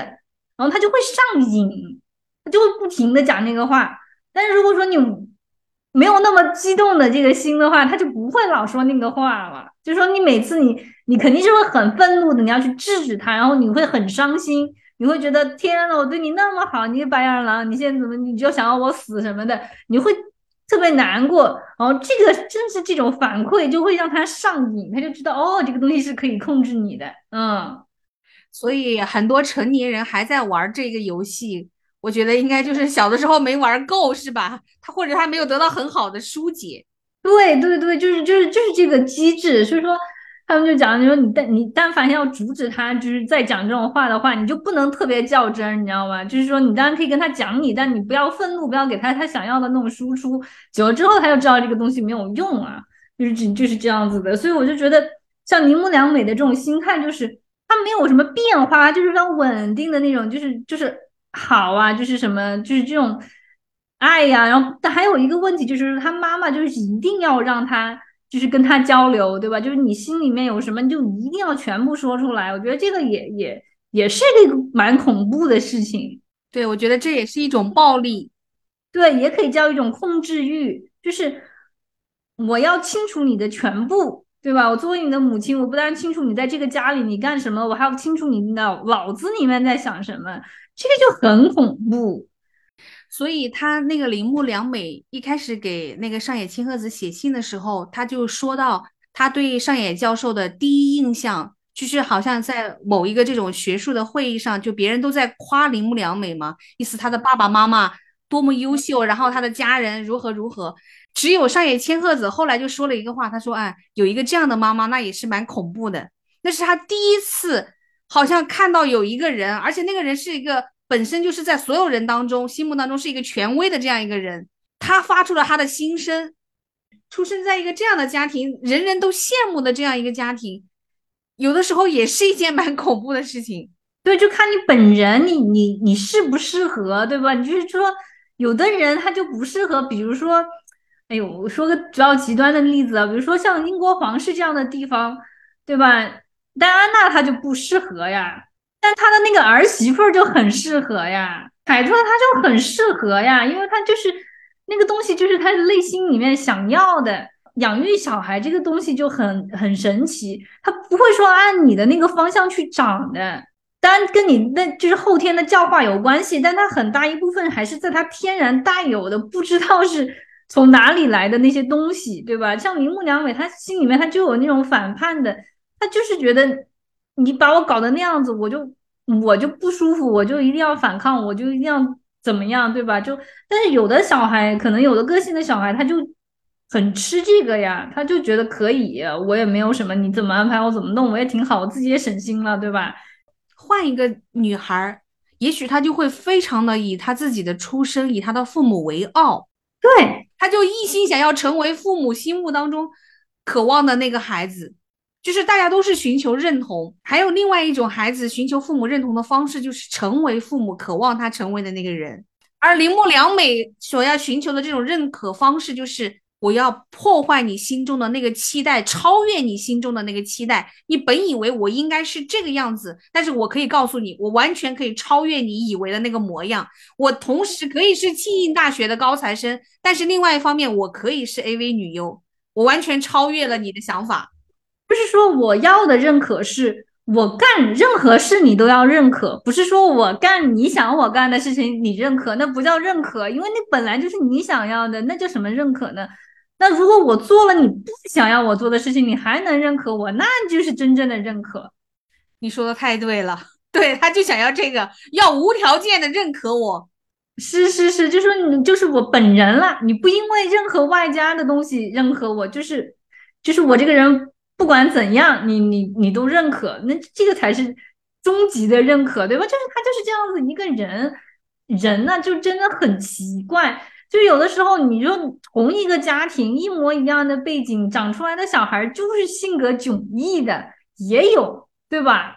然后他就会上瘾，他就会不停的讲那个话。但是如果说你没有那么激动的这个心的话，他就不会老说那个话了。就说你每次你你肯定是会很愤怒的，你要去制止他，然后你会很伤心，你会觉得天呐，我对你那么好，你个白眼狼，你现在怎么你就想要我死什么的，你会特别难过。然后这个正是这种反馈就会让他上瘾，他就知道哦，这个东西是可以控制你的，嗯。所以很多成年人还在玩这个游戏。我觉得应该就是小的时候没玩够，是吧？他或者他没有得到很好的疏解。对对对，就是就是就是这个机制。所以说，他们就讲，你说你但你但凡要阻止他，就是在讲这种话的话，你就不能特别较真，你知道吗？就是说，你当然可以跟他讲你，但你不要愤怒，不要给他他想要的那种输出。久了之后，他就知道这个东西没有用啊，就是这就是这样子的。所以我就觉得，像铃木良美的这种心态，就是他没有什么变化，就是非常稳定的那种，就是就是。好啊，就是什么，就是这种爱呀。然后，但还有一个问题，就是他妈妈就是一定要让他，就是跟他交流，对吧？就是你心里面有什么，就一定要全部说出来。我觉得这个也也也是一个蛮恐怖的事情。对，我觉得这也是一种暴力。对，也可以叫一种控制欲，就是我要清楚你的全部，对吧？我作为你的母亲，我不但清楚你在这个家里你干什么，我还要清楚你脑脑子里面在想什么。这个就很恐怖，所以他那个铃木良美一开始给那个上野千鹤子写信的时候，他就说到他对上野教授的第一印象，就是好像在某一个这种学术的会议上，就别人都在夸铃木良美嘛，意思他的爸爸妈妈多么优秀，然后他的家人如何如何，只有上野千鹤子后来就说了一个话，他说：“哎，有一个这样的妈妈，那也是蛮恐怖的。”那是他第一次。好像看到有一个人，而且那个人是一个本身就是在所有人当中心目当中是一个权威的这样一个人，他发出了他的心声。出生在一个这样的家庭，人人都羡慕的这样一个家庭，有的时候也是一件蛮 恐怖的事情。对，就看你本人，你你你适不适合，对吧？你就是说，有的人他就不适合，比如说，哎呦，我说个比较极端的例子啊，比如说像英国皇室这样的地方，对吧？戴安娜她就不适合呀，但她的那个儿媳妇就很适合呀，凯特她就很适合呀，因为她就是那个东西，就是她内心里面想要的。养育小孩这个东西就很很神奇，它不会说按你的那个方向去长的，当然跟你那就是后天的教化有关系，但它很大一部分还是在它天然带有的，不知道是从哪里来的那些东西，对吧？像铃木良美，她心里面她就有那种反叛的。他就是觉得你把我搞得那样子，我就我就不舒服，我就一定要反抗，我就一定要怎么样，对吧？就但是有的小孩，可能有的个性的小孩，他就很吃这个呀，他就觉得可以，我也没有什么，你怎么安排我怎么弄，我也挺好，我自己也省心了，对吧？换一个女孩，也许她就会非常的以她自己的出身，以她的父母为傲，对，她就一心想要成为父母心目当中渴望的那个孩子。就是大家都是寻求认同，还有另外一种孩子寻求父母认同的方式，就是成为父母渴望他成为的那个人。而铃木良美所要寻求的这种认可方式，就是我要破坏你心中的那个期待，超越你心中的那个期待。你本以为我应该是这个样子，但是我可以告诉你，我完全可以超越你以为的那个模样。我同时可以是庆应大学的高材生，但是另外一方面，我可以是 AV 女优。我完全超越了你的想法。不是说我要的认可是我干任何事你都要认可，不是说我干你想我干的事情你认可，那不叫认可，因为那本来就是你想要的，那叫什么认可呢？那如果我做了你不想要我做的事情，你还能认可我，那就是真正的认可。你说的太对了，对，他就想要这个，要无条件的认可我，是是是，就说你就是我本人了，你不因为任何外加的东西认可我，就是就是我这个人。不管怎样，你你你都认可，那这个才是终极的认可，对吧？就是他就是这样子一个人，人呢就真的很奇怪。就有的时候，你就同一个家庭，一模一样的背景，长出来的小孩就是性格迥异的，也有，对吧？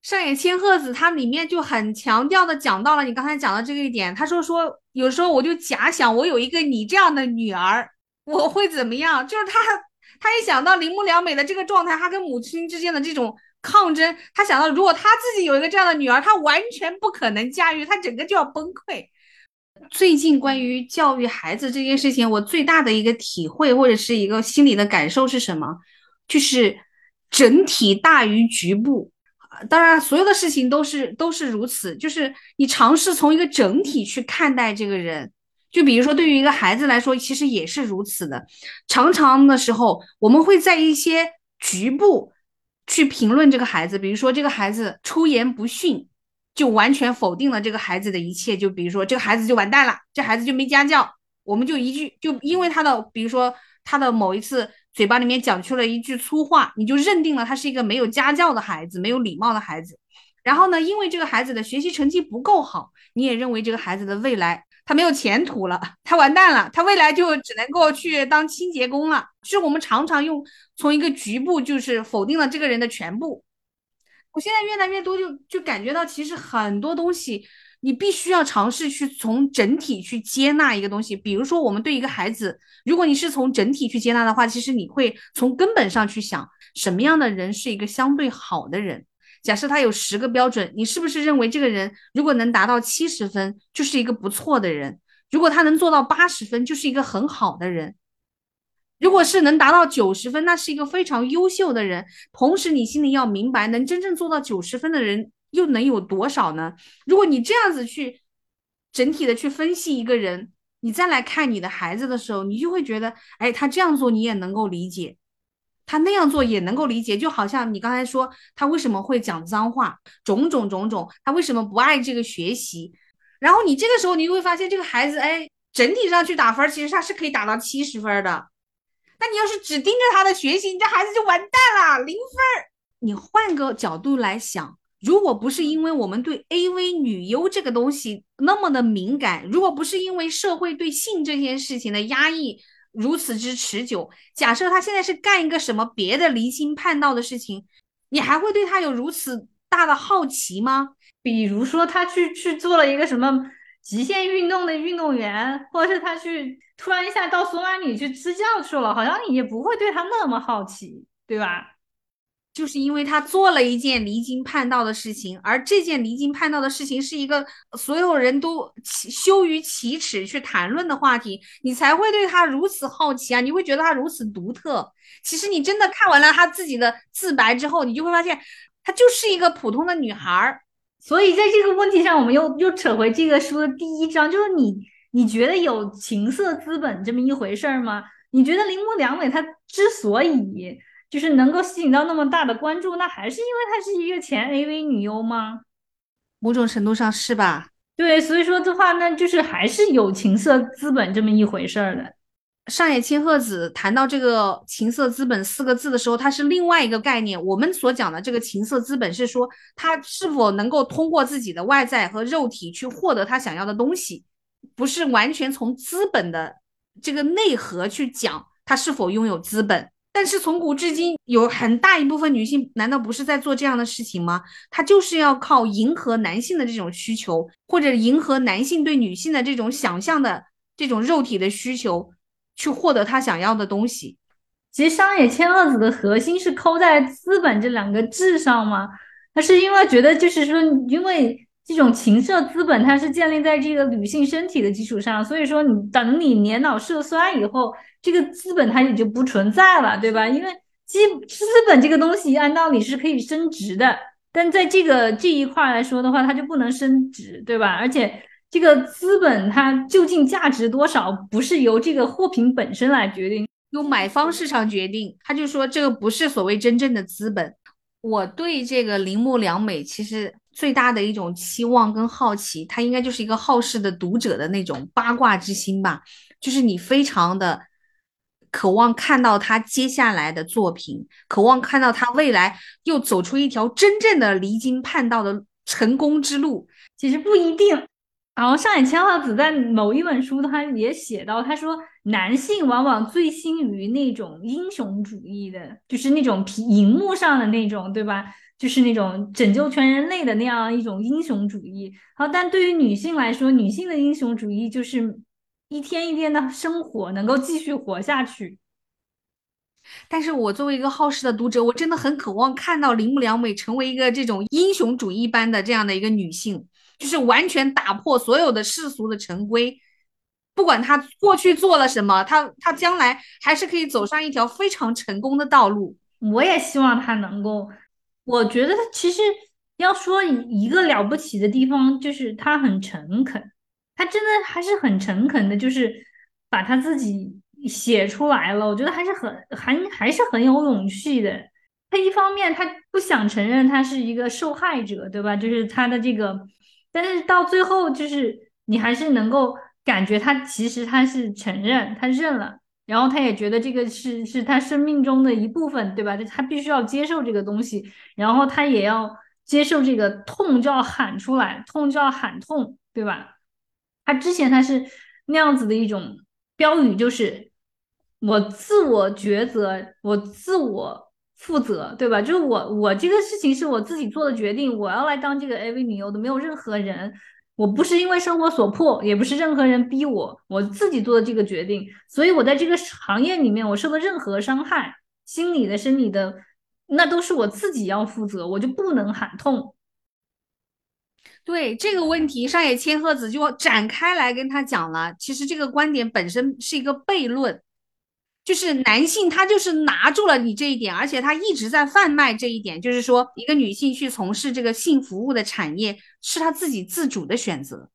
上野千鹤子他里面就很强调的讲到了你刚才讲的这个一点，他说说有时候我就假想我有一个你这样的女儿，我会怎么样？就是他。他一想到铃木良美的这个状态，他跟母亲之间的这种抗争，他想到如果他自己有一个这样的女儿，他完全不可能驾驭，他整个就要崩溃。最近关于教育孩子这件事情，我最大的一个体会或者是一个心理的感受是什么？就是整体大于局部。当然，所有的事情都是都是如此。就是你尝试从一个整体去看待这个人，就比如说对于一个孩子来说，其实也是如此的。常常的时候，我们会在一些局部去评论这个孩子，比如说这个孩子出言不逊。就完全否定了这个孩子的一切，就比如说这个孩子就完蛋了，这孩子就没家教，我们就一句就因为他的，比如说他的某一次嘴巴里面讲出了一句粗话，你就认定了他是一个没有家教的孩子，没有礼貌的孩子。然后呢，因为这个孩子的学习成绩不够好，你也认为这个孩子的未来他没有前途了，他完蛋了，他未来就只能够去当清洁工了。是我们常常用从一个局部就是否定了这个人的全部。我现在越来越多就就感觉到，其实很多东西你必须要尝试去从整体去接纳一个东西。比如说，我们对一个孩子，如果你是从整体去接纳的话，其实你会从根本上去想，什么样的人是一个相对好的人。假设他有十个标准，你是不是认为这个人如果能达到七十分，就是一个不错的人？如果他能做到八十分，就是一个很好的人。如果是能达到九十分，那是一个非常优秀的人。同时，你心里要明白，能真正做到九十分的人又能有多少呢？如果你这样子去整体的去分析一个人，你再来看你的孩子的时候，你就会觉得，哎，他这样做你也能够理解，他那样做也能够理解。就好像你刚才说他为什么会讲脏话，种种种种，他为什么不爱这个学习？然后你这个时候你就会发现，这个孩子，哎，整体上去打分，其实他是可以打到七十分的。那你要是只盯着他的学习，你这孩子就完蛋了，零分。你换个角度来想，如果不是因为我们对 AV 女优这个东西那么的敏感，如果不是因为社会对性这件事情的压抑如此之持久，假设他现在是干一个什么别的离经叛道的事情，你还会对他有如此大的好奇吗？比如说他去去做了一个什么？极限运动的运动员，或者是他去突然一下到索马里去支教去了，好像你也不会对他那么好奇，对吧？就是因为他做了一件离经叛道的事情，而这件离经叛道的事情是一个所有人都羞于启齿去谈论的话题，你才会对他如此好奇啊！你会觉得他如此独特。其实你真的看完了他自己的自白之后，你就会发现，她就是一个普通的女孩儿。所以在这个问题上，我们又又扯回这个书的第一章，就是你你觉得有情色资本这么一回事儿吗？你觉得铃木良美她之所以就是能够吸引到那么大的关注，那还是因为她是一个前 AV 女优吗？某种程度上是吧？对，所以说的话，那就是还是有情色资本这么一回事儿的。上野千鹤子谈到这个“情色资本”四个字的时候，它是另外一个概念。我们所讲的这个情色资本是说，他是否能够通过自己的外在和肉体去获得他想要的东西，不是完全从资本的这个内核去讲他是否拥有资本。但是从古至今，有很大一部分女性难道不是在做这样的事情吗？她就是要靠迎合男性的这种需求，或者迎合男性对女性的这种想象的这种肉体的需求。去获得他想要的东西。其实商野千鹤子的核心是抠在资本这两个字上吗？他是因为觉得，就是说，因为这种情色资本，它是建立在这个女性身体的基础上，所以说你等你年老色衰以后，这个资本它也就不存在了，对吧？因为基资本这个东西按道理是可以升值的，但在这个这一块来说的话，它就不能升值，对吧？而且。这个资本它究竟价值多少，不是由这个货品本身来决定，由买方市场决定。他就说这个不是所谓真正的资本。我对这个铃木良美其实最大的一种期望跟好奇，他应该就是一个好事的读者的那种八卦之心吧，就是你非常的渴望看到他接下来的作品，渴望看到他未来又走出一条真正的离经叛道的成功之路。其实不一定。然后上野千鹤子在某一本书，他也写到，他说男性往往醉心于那种英雄主义的，就是那种屏荧幕上的那种，对吧？就是那种拯救全人类的那样一种英雄主义。好，但对于女性来说，女性的英雄主义就是一天一天的生活，能够继续活下去。但是我作为一个好事的读者，我真的很渴望看到铃木良美成为一个这种英雄主义般的这样的一个女性，就是完全打破所有的世俗的陈规。不管她过去做了什么，她她将来还是可以走上一条非常成功的道路。我也希望她能够。我觉得他其实要说一个了不起的地方，就是他很诚恳，他真的还是很诚恳的，就是把他自己。写出来了，我觉得还是很还还是很有勇气的。他一方面他不想承认他是一个受害者，对吧？就是他的这个，但是到最后就是你还是能够感觉他其实他是承认，他认了，然后他也觉得这个是是他生命中的一部分，对吧？他必须要接受这个东西，然后他也要接受这个痛，就要喊出来，痛就要喊痛，对吧？他之前他是那样子的一种标语，就是。我自我抉择，我自我负责，对吧？就是我，我这个事情是我自己做的决定，我要来当这个 AV 女优的，没有任何人，我不是因为生活所迫，也不是任何人逼我，我自己做的这个决定。所以我在这个行业里面，我受的任何伤害，心理的、生理的，那都是我自己要负责，我就不能喊痛。对这个问题，上野千鹤子就展开来跟他讲了。其实这个观点本身是一个悖论。就是男性，他就是拿住了你这一点，而且他一直在贩卖这一点。就是说，一个女性去从事这个性服务的产业，是她自己自主的选择，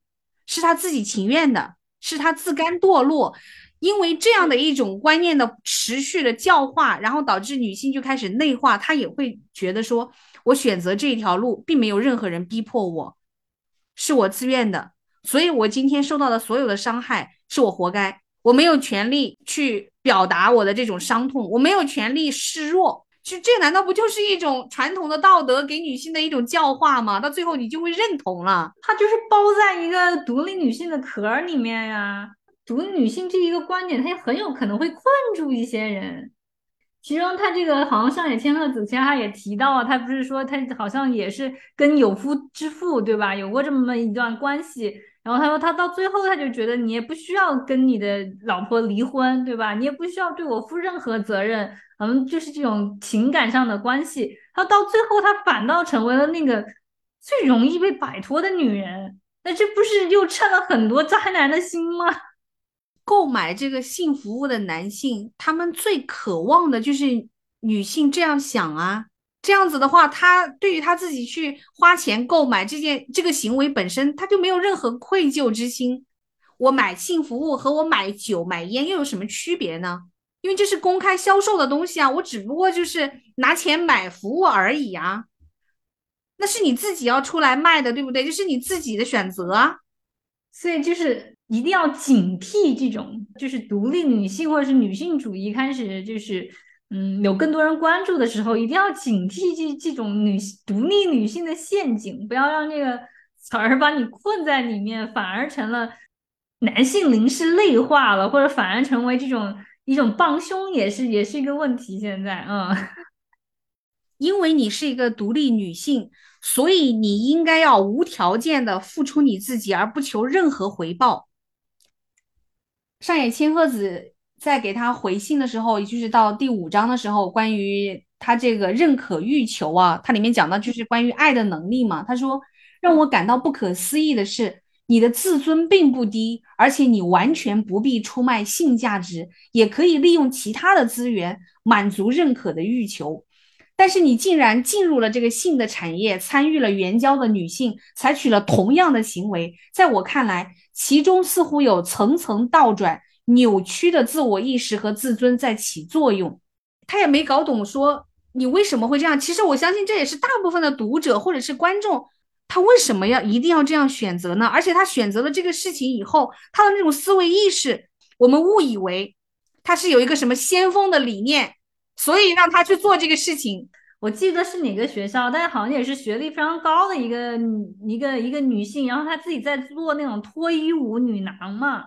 是她自己情愿的，是她自甘堕落。因为这样的一种观念的持续的教化，然后导致女性就开始内化，她也会觉得说，我选择这一条路，并没有任何人逼迫我，是我自愿的，所以我今天受到的所有的伤害，是我活该。我没有权利去表达我的这种伤痛，我没有权利示弱，就这难道不就是一种传统的道德给女性的一种教化吗？到最后你就会认同了，它就是包在一个独立女性的壳里面呀。独立女性这一个观点，它也很有可能会困住一些人。其中，他这个好像上野千鹤子，其实他也提到，他不是说他好像也是跟有夫之妇，对吧？有过这么一段关系。然后他说，他到最后他就觉得你也不需要跟你的老婆离婚，对吧？你也不需要对我负任何责任，嗯，就是这种情感上的关系。他到最后，他反倒成为了那个最容易被摆脱的女人。那这不是又趁了很多渣男的心吗？购买这个性服务的男性，他们最渴望的就是女性这样想啊。这样子的话，他对于他自己去花钱购买这件这个行为本身，他就没有任何愧疚之心。我买性服务和我买酒买烟又有什么区别呢？因为这是公开销售的东西啊，我只不过就是拿钱买服务而已啊。那是你自己要出来卖的，对不对？就是你自己的选择啊。所以就是一定要警惕这种，就是独立女性或者是女性主义开始就是。嗯，有更多人关注的时候，一定要警惕这这种女独立女性的陷阱，不要让这个词儿把你困在里面，反而成了男性凝视内化了，或者反而成为这种一种帮凶，也是也是一个问题。现在，嗯，因为你是一个独立女性，所以你应该要无条件的付出你自己，而不求任何回报。上野千鹤子。在给他回信的时候，也就是到第五章的时候，关于他这个认可欲求啊，它里面讲到就是关于爱的能力嘛。他说，让我感到不可思议的是，你的自尊并不低，而且你完全不必出卖性价值，也可以利用其他的资源满足认可的欲求。但是你竟然进入了这个性的产业，参与了援交的女性采取了同样的行为，在我看来，其中似乎有层层倒转。扭曲的自我意识和自尊在起作用，他也没搞懂说你为什么会这样。其实我相信这也是大部分的读者或者是观众，他为什么要一定要这样选择呢？而且他选择了这个事情以后，他的那种思维意识，我们误以为他是有一个什么先锋的理念，所以让他去做这个事情。我记得是哪个学校，但是好像也是学历非常高的一个一个一个女性，然后她自己在做那种脱衣舞女郎嘛。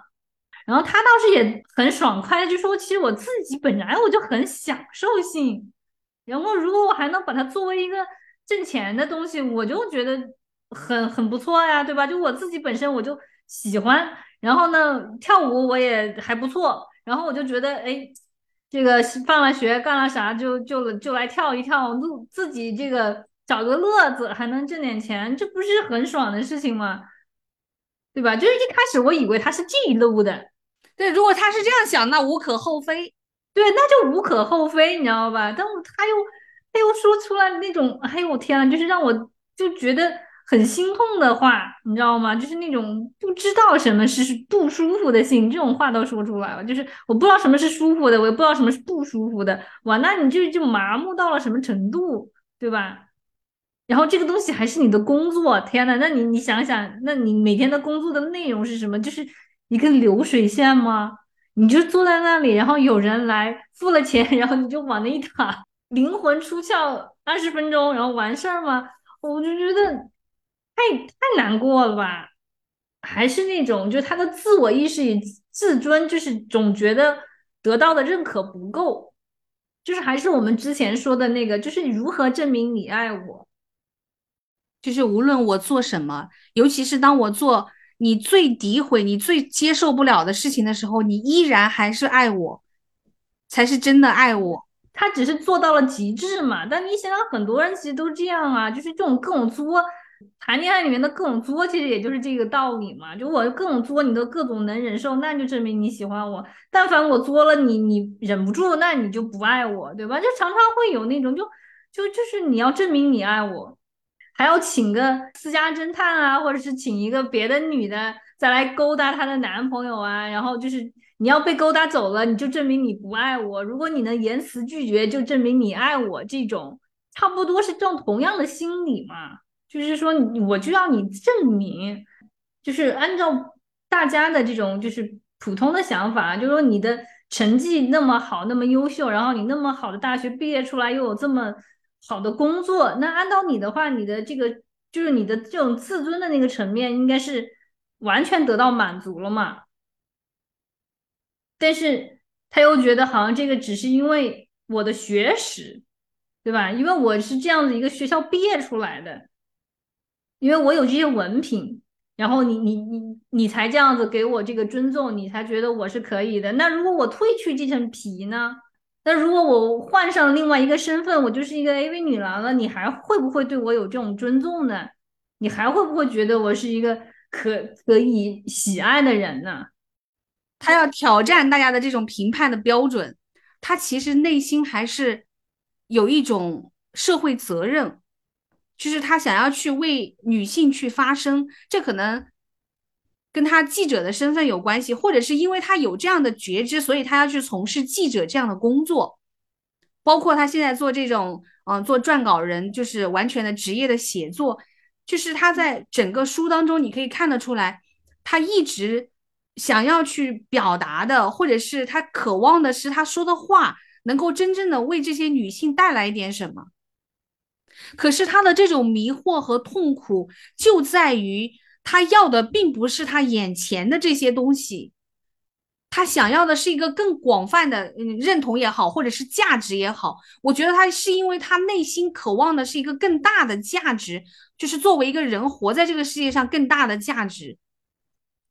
然后他倒是也很爽快，就说：“其实我自己本来我就很享受性，然后如果我还能把它作为一个挣钱的东西，我就觉得很很不错呀，对吧？就我自己本身我就喜欢，然后呢，跳舞我也还不错，然后我就觉得，哎，这个放了学干了啥就就就来跳一跳，路自己这个找个乐子，还能挣点钱，这不是很爽的事情吗？对吧？就是一开始我以为他是记录的，对，如果他是这样想，那无可厚非。对，那就无可厚非，你知道吧？但他又他又说出来那种，哎呦我天呐，就是让我就觉得很心痛的话，你知道吗？就是那种不知道什么是不舒服的心，这种话都说出来了。就是我不知道什么是舒服的，我也不知道什么是不舒服的。哇，那你就就麻木到了什么程度，对吧？然后这个东西还是你的工作，天呐，那你你想想，那你每天的工作的内容是什么？就是一个流水线吗？你就坐在那里，然后有人来付了钱，然后你就往那一躺，灵魂出窍二十分钟，然后完事儿吗？我就觉得太太难过了吧。还是那种，就他的自我意识与自尊，就是总觉得得到的认可不够，就是还是我们之前说的那个，就是如何证明你爱我。就是无论我做什么，尤其是当我做你最诋毁、你最接受不了的事情的时候，你依然还是爱我，才是真的爱我。他只是做到了极致嘛？但你想想，很多人其实都这样啊，就是这种各种作，谈恋爱里面的各种作，其实也就是这个道理嘛。就我各种作，你都各种能忍受，那就证明你喜欢我。但凡我作了你，你忍不住，那你就不爱我，对吧？就常常会有那种，就就就是你要证明你爱我。还要请个私家侦探啊，或者是请一个别的女的再来勾搭她的男朋友啊，然后就是你要被勾搭走了，你就证明你不爱我；如果你能言辞拒绝，就证明你爱我。这种差不多是这种同样的心理嘛，就是说我就要你证明，就是按照大家的这种就是普通的想法，就是说你的成绩那么好，那么优秀，然后你那么好的大学毕业出来又有这么。好的工作，那按照你的话，你的这个就是你的这种自尊的那个层面，应该是完全得到满足了嘛？但是他又觉得好像这个只是因为我的学识，对吧？因为我是这样子一个学校毕业出来的，因为我有这些文凭，然后你你你你才这样子给我这个尊重，你才觉得我是可以的。那如果我褪去这层皮呢？那如果我换上另外一个身份，我就是一个 AV 女郎了，你还会不会对我有这种尊重呢？你还会不会觉得我是一个可可以喜爱的人呢？他要挑战大家的这种评判的标准，他其实内心还是有一种社会责任，就是他想要去为女性去发声，这可能。跟他记者的身份有关系，或者是因为他有这样的觉知，所以他要去从事记者这样的工作。包括他现在做这种，嗯，做撰稿人，就是完全的职业的写作。就是他在整个书当中，你可以看得出来，他一直想要去表达的，或者是他渴望的是他说的话能够真正的为这些女性带来一点什么。可是他的这种迷惑和痛苦就在于。他要的并不是他眼前的这些东西，他想要的是一个更广泛的嗯认同也好，或者是价值也好。我觉得他是因为他内心渴望的是一个更大的价值，就是作为一个人活在这个世界上更大的价值。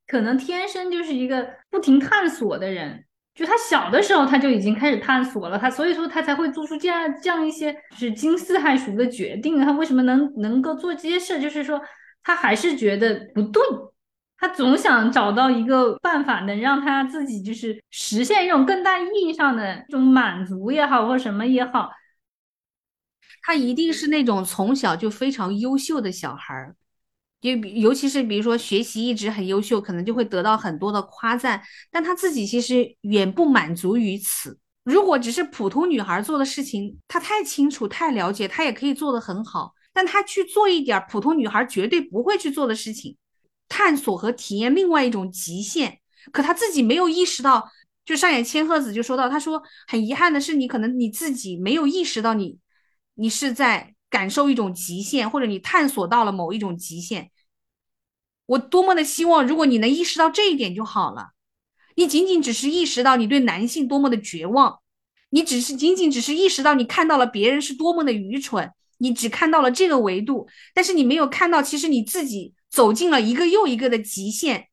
可能天生就是一个不停探索的人，就他小的时候他就已经开始探索了，他所以说他才会做出这样这样一些就是惊世骇俗的决定。他为什么能能够做这些事？就是说。他还是觉得不对，他总想找到一个办法，能让他自己就是实现一种更大意义上的这种满足也好，或什么也好。他一定是那种从小就非常优秀的小孩儿，就尤其是比如说学习一直很优秀，可能就会得到很多的夸赞。但他自己其实远不满足于此。如果只是普通女孩做的事情，他太清楚、太了解，他也可以做得很好。但他去做一点普通女孩绝对不会去做的事情，探索和体验另外一种极限。可他自己没有意识到，就上演千鹤子就说到，他说很遗憾的是，你可能你自己没有意识到，你你是在感受一种极限，或者你探索到了某一种极限。我多么的希望，如果你能意识到这一点就好了。你仅仅只是意识到你对男性多么的绝望，你只是仅仅只是意识到你看到了别人是多么的愚蠢。你只看到了这个维度，但是你没有看到，其实你自己走进了一个又一个的极限，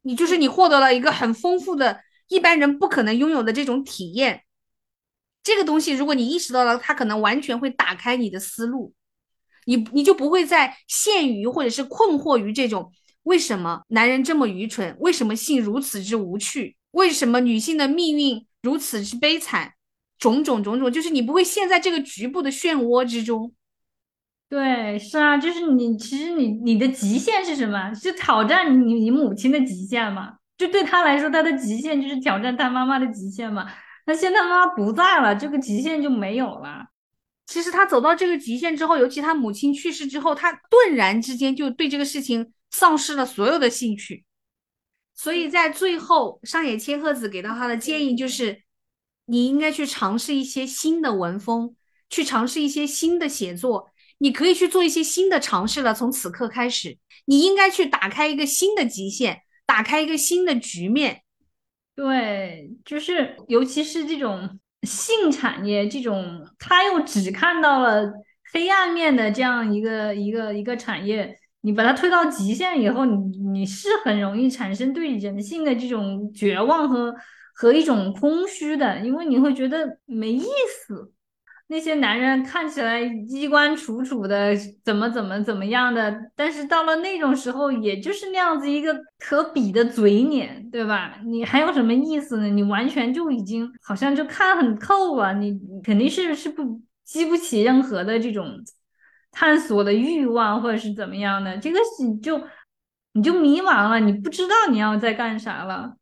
你就是你获得了一个很丰富的、一般人不可能拥有的这种体验。这个东西，如果你意识到了，它可能完全会打开你的思路，你你就不会再陷于或者是困惑于这种为什么男人这么愚蠢，为什么性如此之无趣，为什么女性的命运如此之悲惨，种种种种，就是你不会陷在这个局部的漩涡之中。对，是啊，就是你，其实你你的极限是什么？是挑战你你母亲的极限吗？就对他来说，他的极限就是挑战他妈妈的极限嘛。那现在妈妈不在了，这个极限就没有了。其实他走到这个极限之后，尤其他母亲去世之后，他顿然之间就对这个事情丧失了所有的兴趣。所以在最后，上野千鹤子给到他的建议就是，你应该去尝试一些新的文风，去尝试一些新的写作。你可以去做一些新的尝试了。从此刻开始，你应该去打开一个新的极限，打开一个新的局面。对，就是尤其是这种性产业，这种他又只看到了黑暗面的这样一个一个一个产业，你把它推到极限以后，你你是很容易产生对人性的这种绝望和和一种空虚的，因为你会觉得没意思。那些男人看起来衣冠楚楚的，怎么怎么怎么样的，但是到了那种时候，也就是那样子一个可比的嘴脸，对吧？你还有什么意思呢？你完全就已经好像就看很透了，你肯定是是不激不起任何的这种探索的欲望，或者是怎么样的，这个你就你就迷茫了，你不知道你要在干啥了。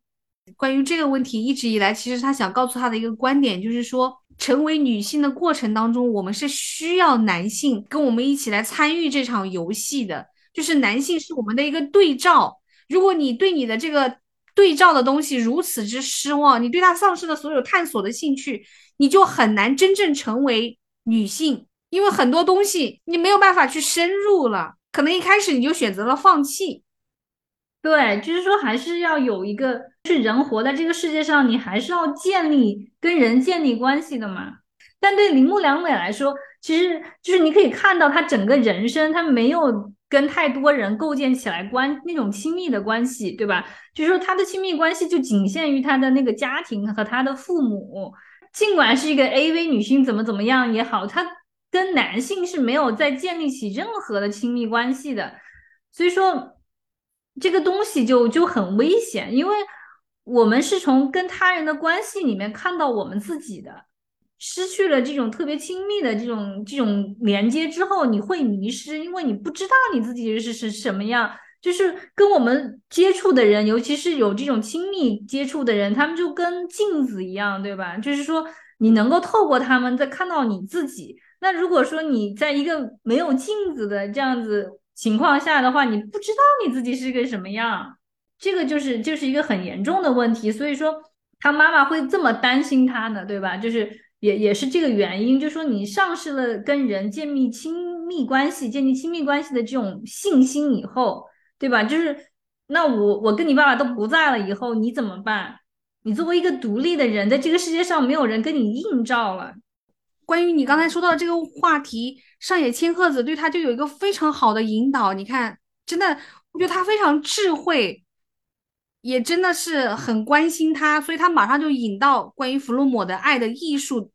关于这个问题，一直以来，其实他想告诉他的一个观点就是说。成为女性的过程当中，我们是需要男性跟我们一起来参与这场游戏的，就是男性是我们的一个对照。如果你对你的这个对照的东西如此之失望，你对他丧失了所有探索的兴趣，你就很难真正成为女性，因为很多东西你没有办法去深入了，可能一开始你就选择了放弃。对，就是说还是要有一个，是人活在这个世界上，你还是要建立跟人建立关系的嘛。但对铃木良美来说，其实就是你可以看到她整个人生，她没有跟太多人构建起来关那种亲密的关系，对吧？就是说她的亲密关系就仅限于她的那个家庭和他的父母。尽管是一个 AV 女性，怎么怎么样也好，她跟男性是没有再建立起任何的亲密关系的。所以说。这个东西就就很危险，因为我们是从跟他人的关系里面看到我们自己的，失去了这种特别亲密的这种这种连接之后，你会迷失，因为你不知道你自己是是什么样。就是跟我们接触的人，尤其是有这种亲密接触的人，他们就跟镜子一样，对吧？就是说你能够透过他们再看到你自己。那如果说你在一个没有镜子的这样子。情况下的话，你不知道你自己是个什么样，这个就是就是一个很严重的问题。所以说，他妈妈会这么担心他呢，对吧？就是也也是这个原因，就说你丧失了跟人建立亲密关系、建立亲密关系的这种信心以后，对吧？就是那我我跟你爸爸都不在了以后，你怎么办？你作为一个独立的人，在这个世界上没有人跟你映照了。关于你刚才说到的这个话题，上野千鹤子对他就有一个非常好的引导。你看，真的，我觉得他非常智慧，也真的是很关心他，所以他马上就引到关于弗洛姆的爱的艺术。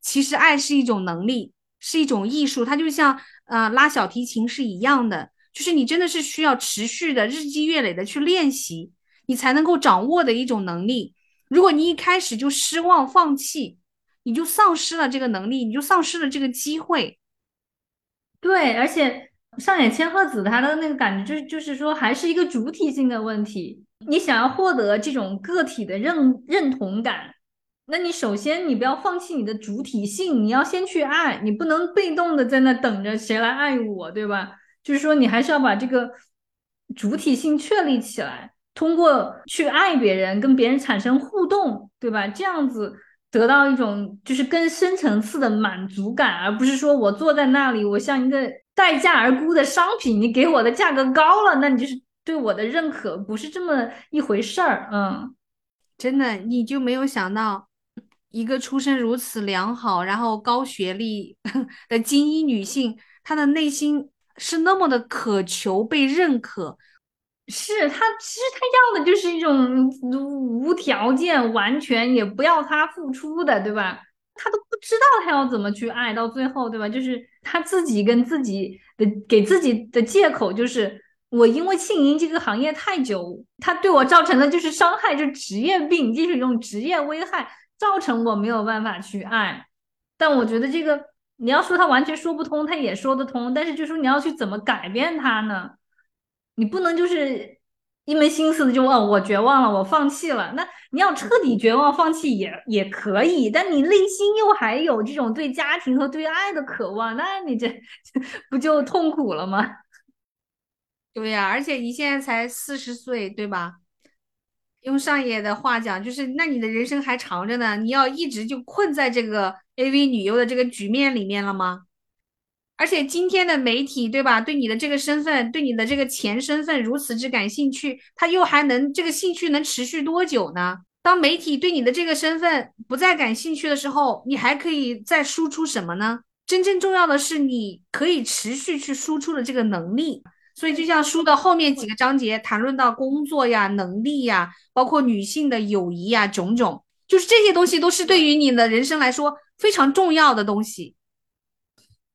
其实，爱是一种能力，是一种艺术，它就像呃拉小提琴是一样的，就是你真的是需要持续的日积月累的去练习，你才能够掌握的一种能力。如果你一开始就失望放弃，你就丧失了这个能力，你就丧失了这个机会。对，而且上野千鹤子她的那个感觉，就是就是说，还是一个主体性的问题。你想要获得这种个体的认认同感，那你首先你不要放弃你的主体性，你要先去爱，你不能被动的在那等着谁来爱我，对吧？就是说，你还是要把这个主体性确立起来，通过去爱别人，跟别人产生互动，对吧？这样子。得到一种就是更深层次的满足感，而不是说我坐在那里，我像一个待价而沽的商品，你给我的价格高了，那你就是对我的认可，不是这么一回事儿。嗯，真的，你就没有想到，一个出身如此良好，然后高学历的精英女性，她的内心是那么的渴求被认可。是他，其实他要的就是一种无条件、完全也不要他付出的，对吧？他都不知道他要怎么去爱，到最后，对吧？就是他自己跟自己的给自己的借口就是。我因为庆银这个行业太久，它对我造成的就是伤害，就职业病，就是一种职业危害，造成我没有办法去爱。但我觉得这个你要说他完全说不通，他也说得通。但是就说你要去怎么改变他呢？你不能就是一门心思的就哦，我绝望了，我放弃了。那你要彻底绝望放弃也也可以，但你内心又还有这种对家庭和对爱的渴望，那你这 不就痛苦了吗？对呀，而且你现在才四十岁，对吧？用上野的话讲，就是那你的人生还长着呢，你要一直就困在这个 AV 女优的这个局面里面了吗？而且今天的媒体，对吧？对你的这个身份，对你的这个前身份如此之感兴趣，他又还能这个兴趣能持续多久呢？当媒体对你的这个身份不再感兴趣的时候，你还可以再输出什么呢？真正重要的是你可以持续去输出的这个能力。所以，就像书的后面几个章节谈论到工作呀、能力呀，包括女性的友谊呀，种种，就是这些东西都是对于你的人生来说非常重要的东西。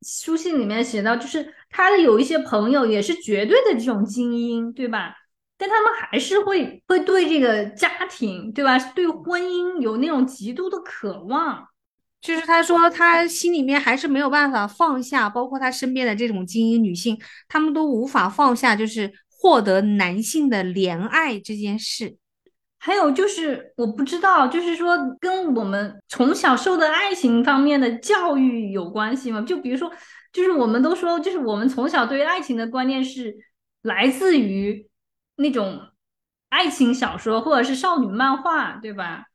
书信里面写到，就是他的有一些朋友也是绝对的这种精英，对吧？但他们还是会会对这个家庭，对吧？对婚姻有那种极度的渴望。就是他说他心里面还是没有办法放下，包括他身边的这种精英女性，他们都无法放下，就是获得男性的怜爱这件事。还有就是我不知道，就是说跟我们从小受的爱情方面的教育有关系吗？就比如说，就是我们都说，就是我们从小对爱情的观念是来自于那种爱情小说或者是少女漫画，对吧？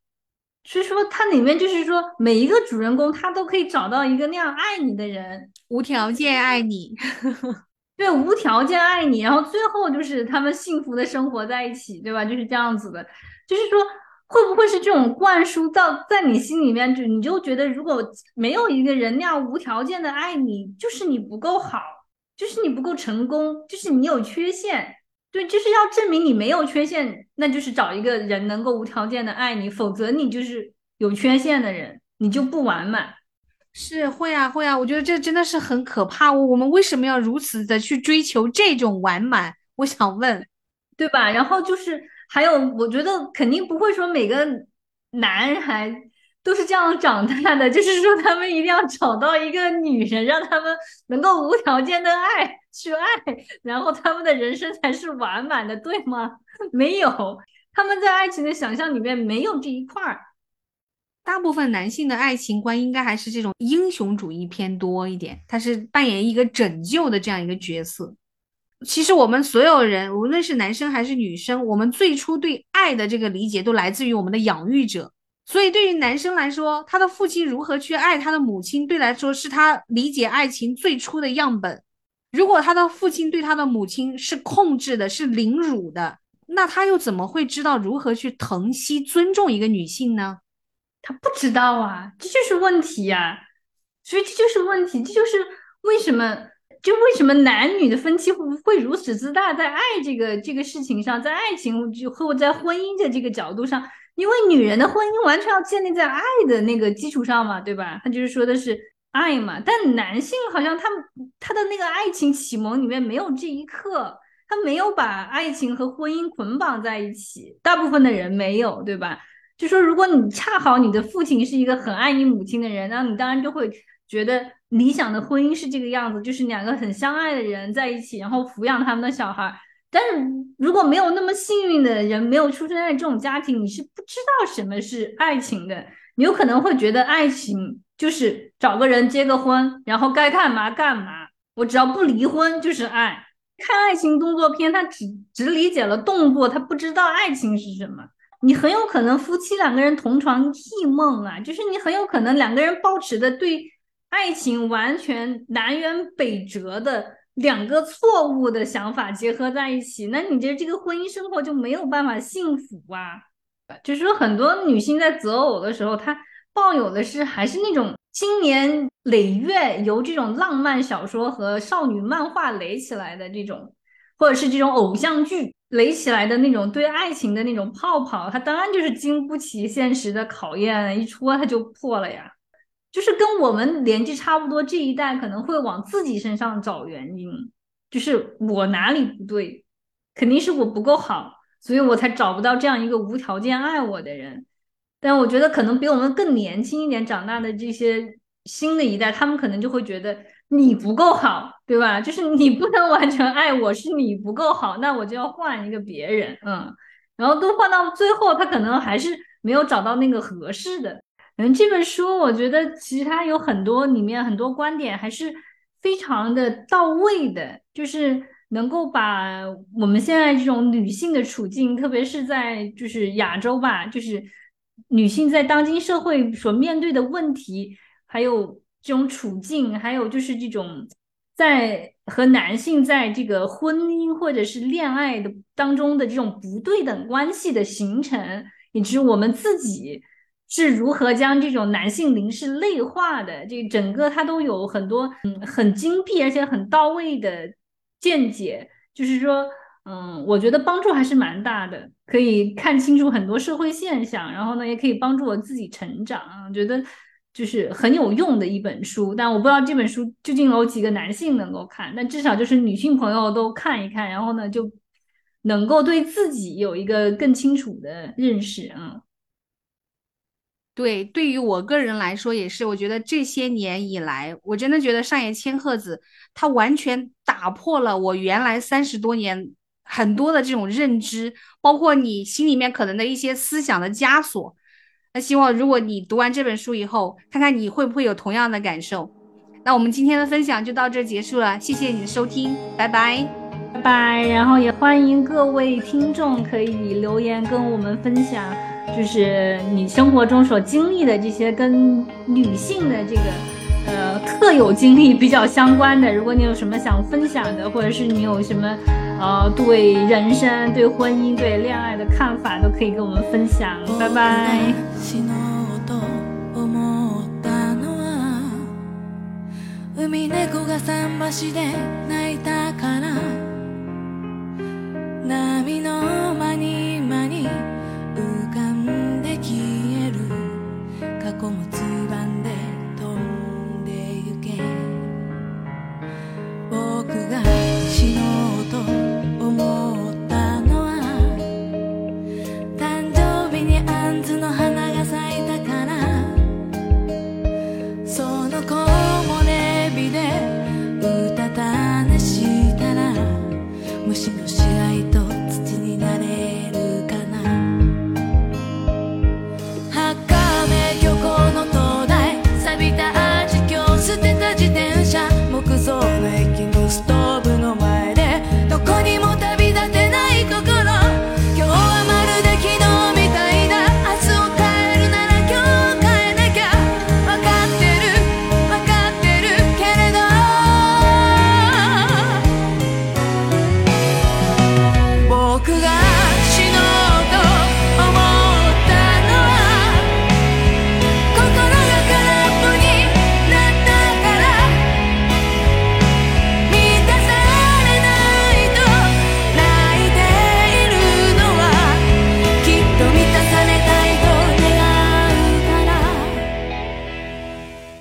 所以说，它里面就是说，每一个主人公他都可以找到一个那样爱你的人，无条件爱你，对，无条件爱你，然后最后就是他们幸福的生活在一起，对吧？就是这样子的。就是说，会不会是这种灌输到在你心里面，就你就觉得，如果没有一个人那样无条件的爱你，就是你不够好，就是你不够成功，就是你有缺陷。对，就是要证明你没有缺陷，那就是找一个人能够无条件的爱你，否则你就是有缺陷的人，你就不完满。是会啊会啊，我觉得这真的是很可怕。我们为什么要如此的去追求这种完满？我想问，对吧？然后就是还有，我觉得肯定不会说每个男孩。都是这样长大的，就是说他们一定要找到一个女人，让他们能够无条件的爱去爱，然后他们的人生才是完满的，对吗？没有，他们在爱情的想象里面没有这一块儿。大部分男性的爱情观应该还是这种英雄主义偏多一点，他是扮演一个拯救的这样一个角色。其实我们所有人，无论是男生还是女生，我们最初对爱的这个理解都来自于我们的养育者。所以，对于男生来说，他的父亲如何去爱他的母亲，对来说是他理解爱情最初的样本。如果他的父亲对他的母亲是控制的，是凌辱的，那他又怎么会知道如何去疼惜、尊重一个女性呢？他不知道啊，这就是问题呀。所以这就是问题，这就是为什么，就为什么男女的分歧会会如此之大，在爱这个这个事情上，在爱情就和我在婚姻的这个角度上。因为女人的婚姻完全要建立在爱的那个基础上嘛，对吧？他就是说的是爱嘛。但男性好像他他的那个爱情启蒙里面没有这一刻，他没有把爱情和婚姻捆绑在一起。大部分的人没有，对吧？就说如果你恰好你的父亲是一个很爱你母亲的人，那你当然就会觉得理想的婚姻是这个样子，就是两个很相爱的人在一起，然后抚养他们的小孩。但是如果没有那么幸运的人，没有出生在这种家庭，你是不知道什么是爱情的。你有可能会觉得爱情就是找个人结个婚，然后该干嘛干嘛，我只要不离婚就是爱。看爱情动作片，他只只理解了动作，他不知道爱情是什么。你很有可能夫妻两个人同床异梦啊，就是你很有可能两个人抱持的对爱情完全南辕北辙的。两个错误的想法结合在一起，那你这这个婚姻生活就没有办法幸福啊！就是说，很多女性在择偶的时候，她抱有的是还是那种经年累月由这种浪漫小说和少女漫画垒起来的这种，或者是这种偶像剧垒起来的那种对爱情的那种泡泡，它当然就是经不起现实的考验，一戳它就破了呀。就是跟我们年纪差不多这一代，可能会往自己身上找原因，就是我哪里不对，肯定是我不够好，所以我才找不到这样一个无条件爱我的人。但我觉得可能比我们更年轻一点长大的这些新的一代，他们可能就会觉得你不够好，对吧？就是你不能完全爱我，是你不够好，那我就要换一个别人，嗯，然后都换到最后，他可能还是没有找到那个合适的。嗯，这本书我觉得其实它有很多里面很多观点还是非常的到位的，就是能够把我们现在这种女性的处境，特别是在就是亚洲吧，就是女性在当今社会所面对的问题，还有这种处境，还有就是这种在和男性在这个婚姻或者是恋爱的当中的这种不对等关系的形成，以及我们自己。是如何将这种男性凝视内化的？这整个它都有很多嗯很精辟而且很到位的见解，就是说嗯，我觉得帮助还是蛮大的，可以看清楚很多社会现象，然后呢，也可以帮助我自己成长，觉得就是很有用的一本书。但我不知道这本书究竟有几个男性能够看，但至少就是女性朋友都看一看，然后呢，就能够对自己有一个更清楚的认识啊。对，对于我个人来说也是，我觉得这些年以来，我真的觉得上野千鹤子她完全打破了我原来三十多年很多的这种认知，包括你心里面可能的一些思想的枷锁。那希望如果你读完这本书以后，看看你会不会有同样的感受。那我们今天的分享就到这结束了，谢谢你的收听，拜拜，拜拜。然后也欢迎各位听众可以留言跟我们分享。就是你生活中所经历的这些跟女性的这个呃特有经历比较相关的，如果你有什么想分享的，或者是你有什么呃对人生、对婚姻、对恋爱的看法，都可以跟我们分享。拜拜。僕が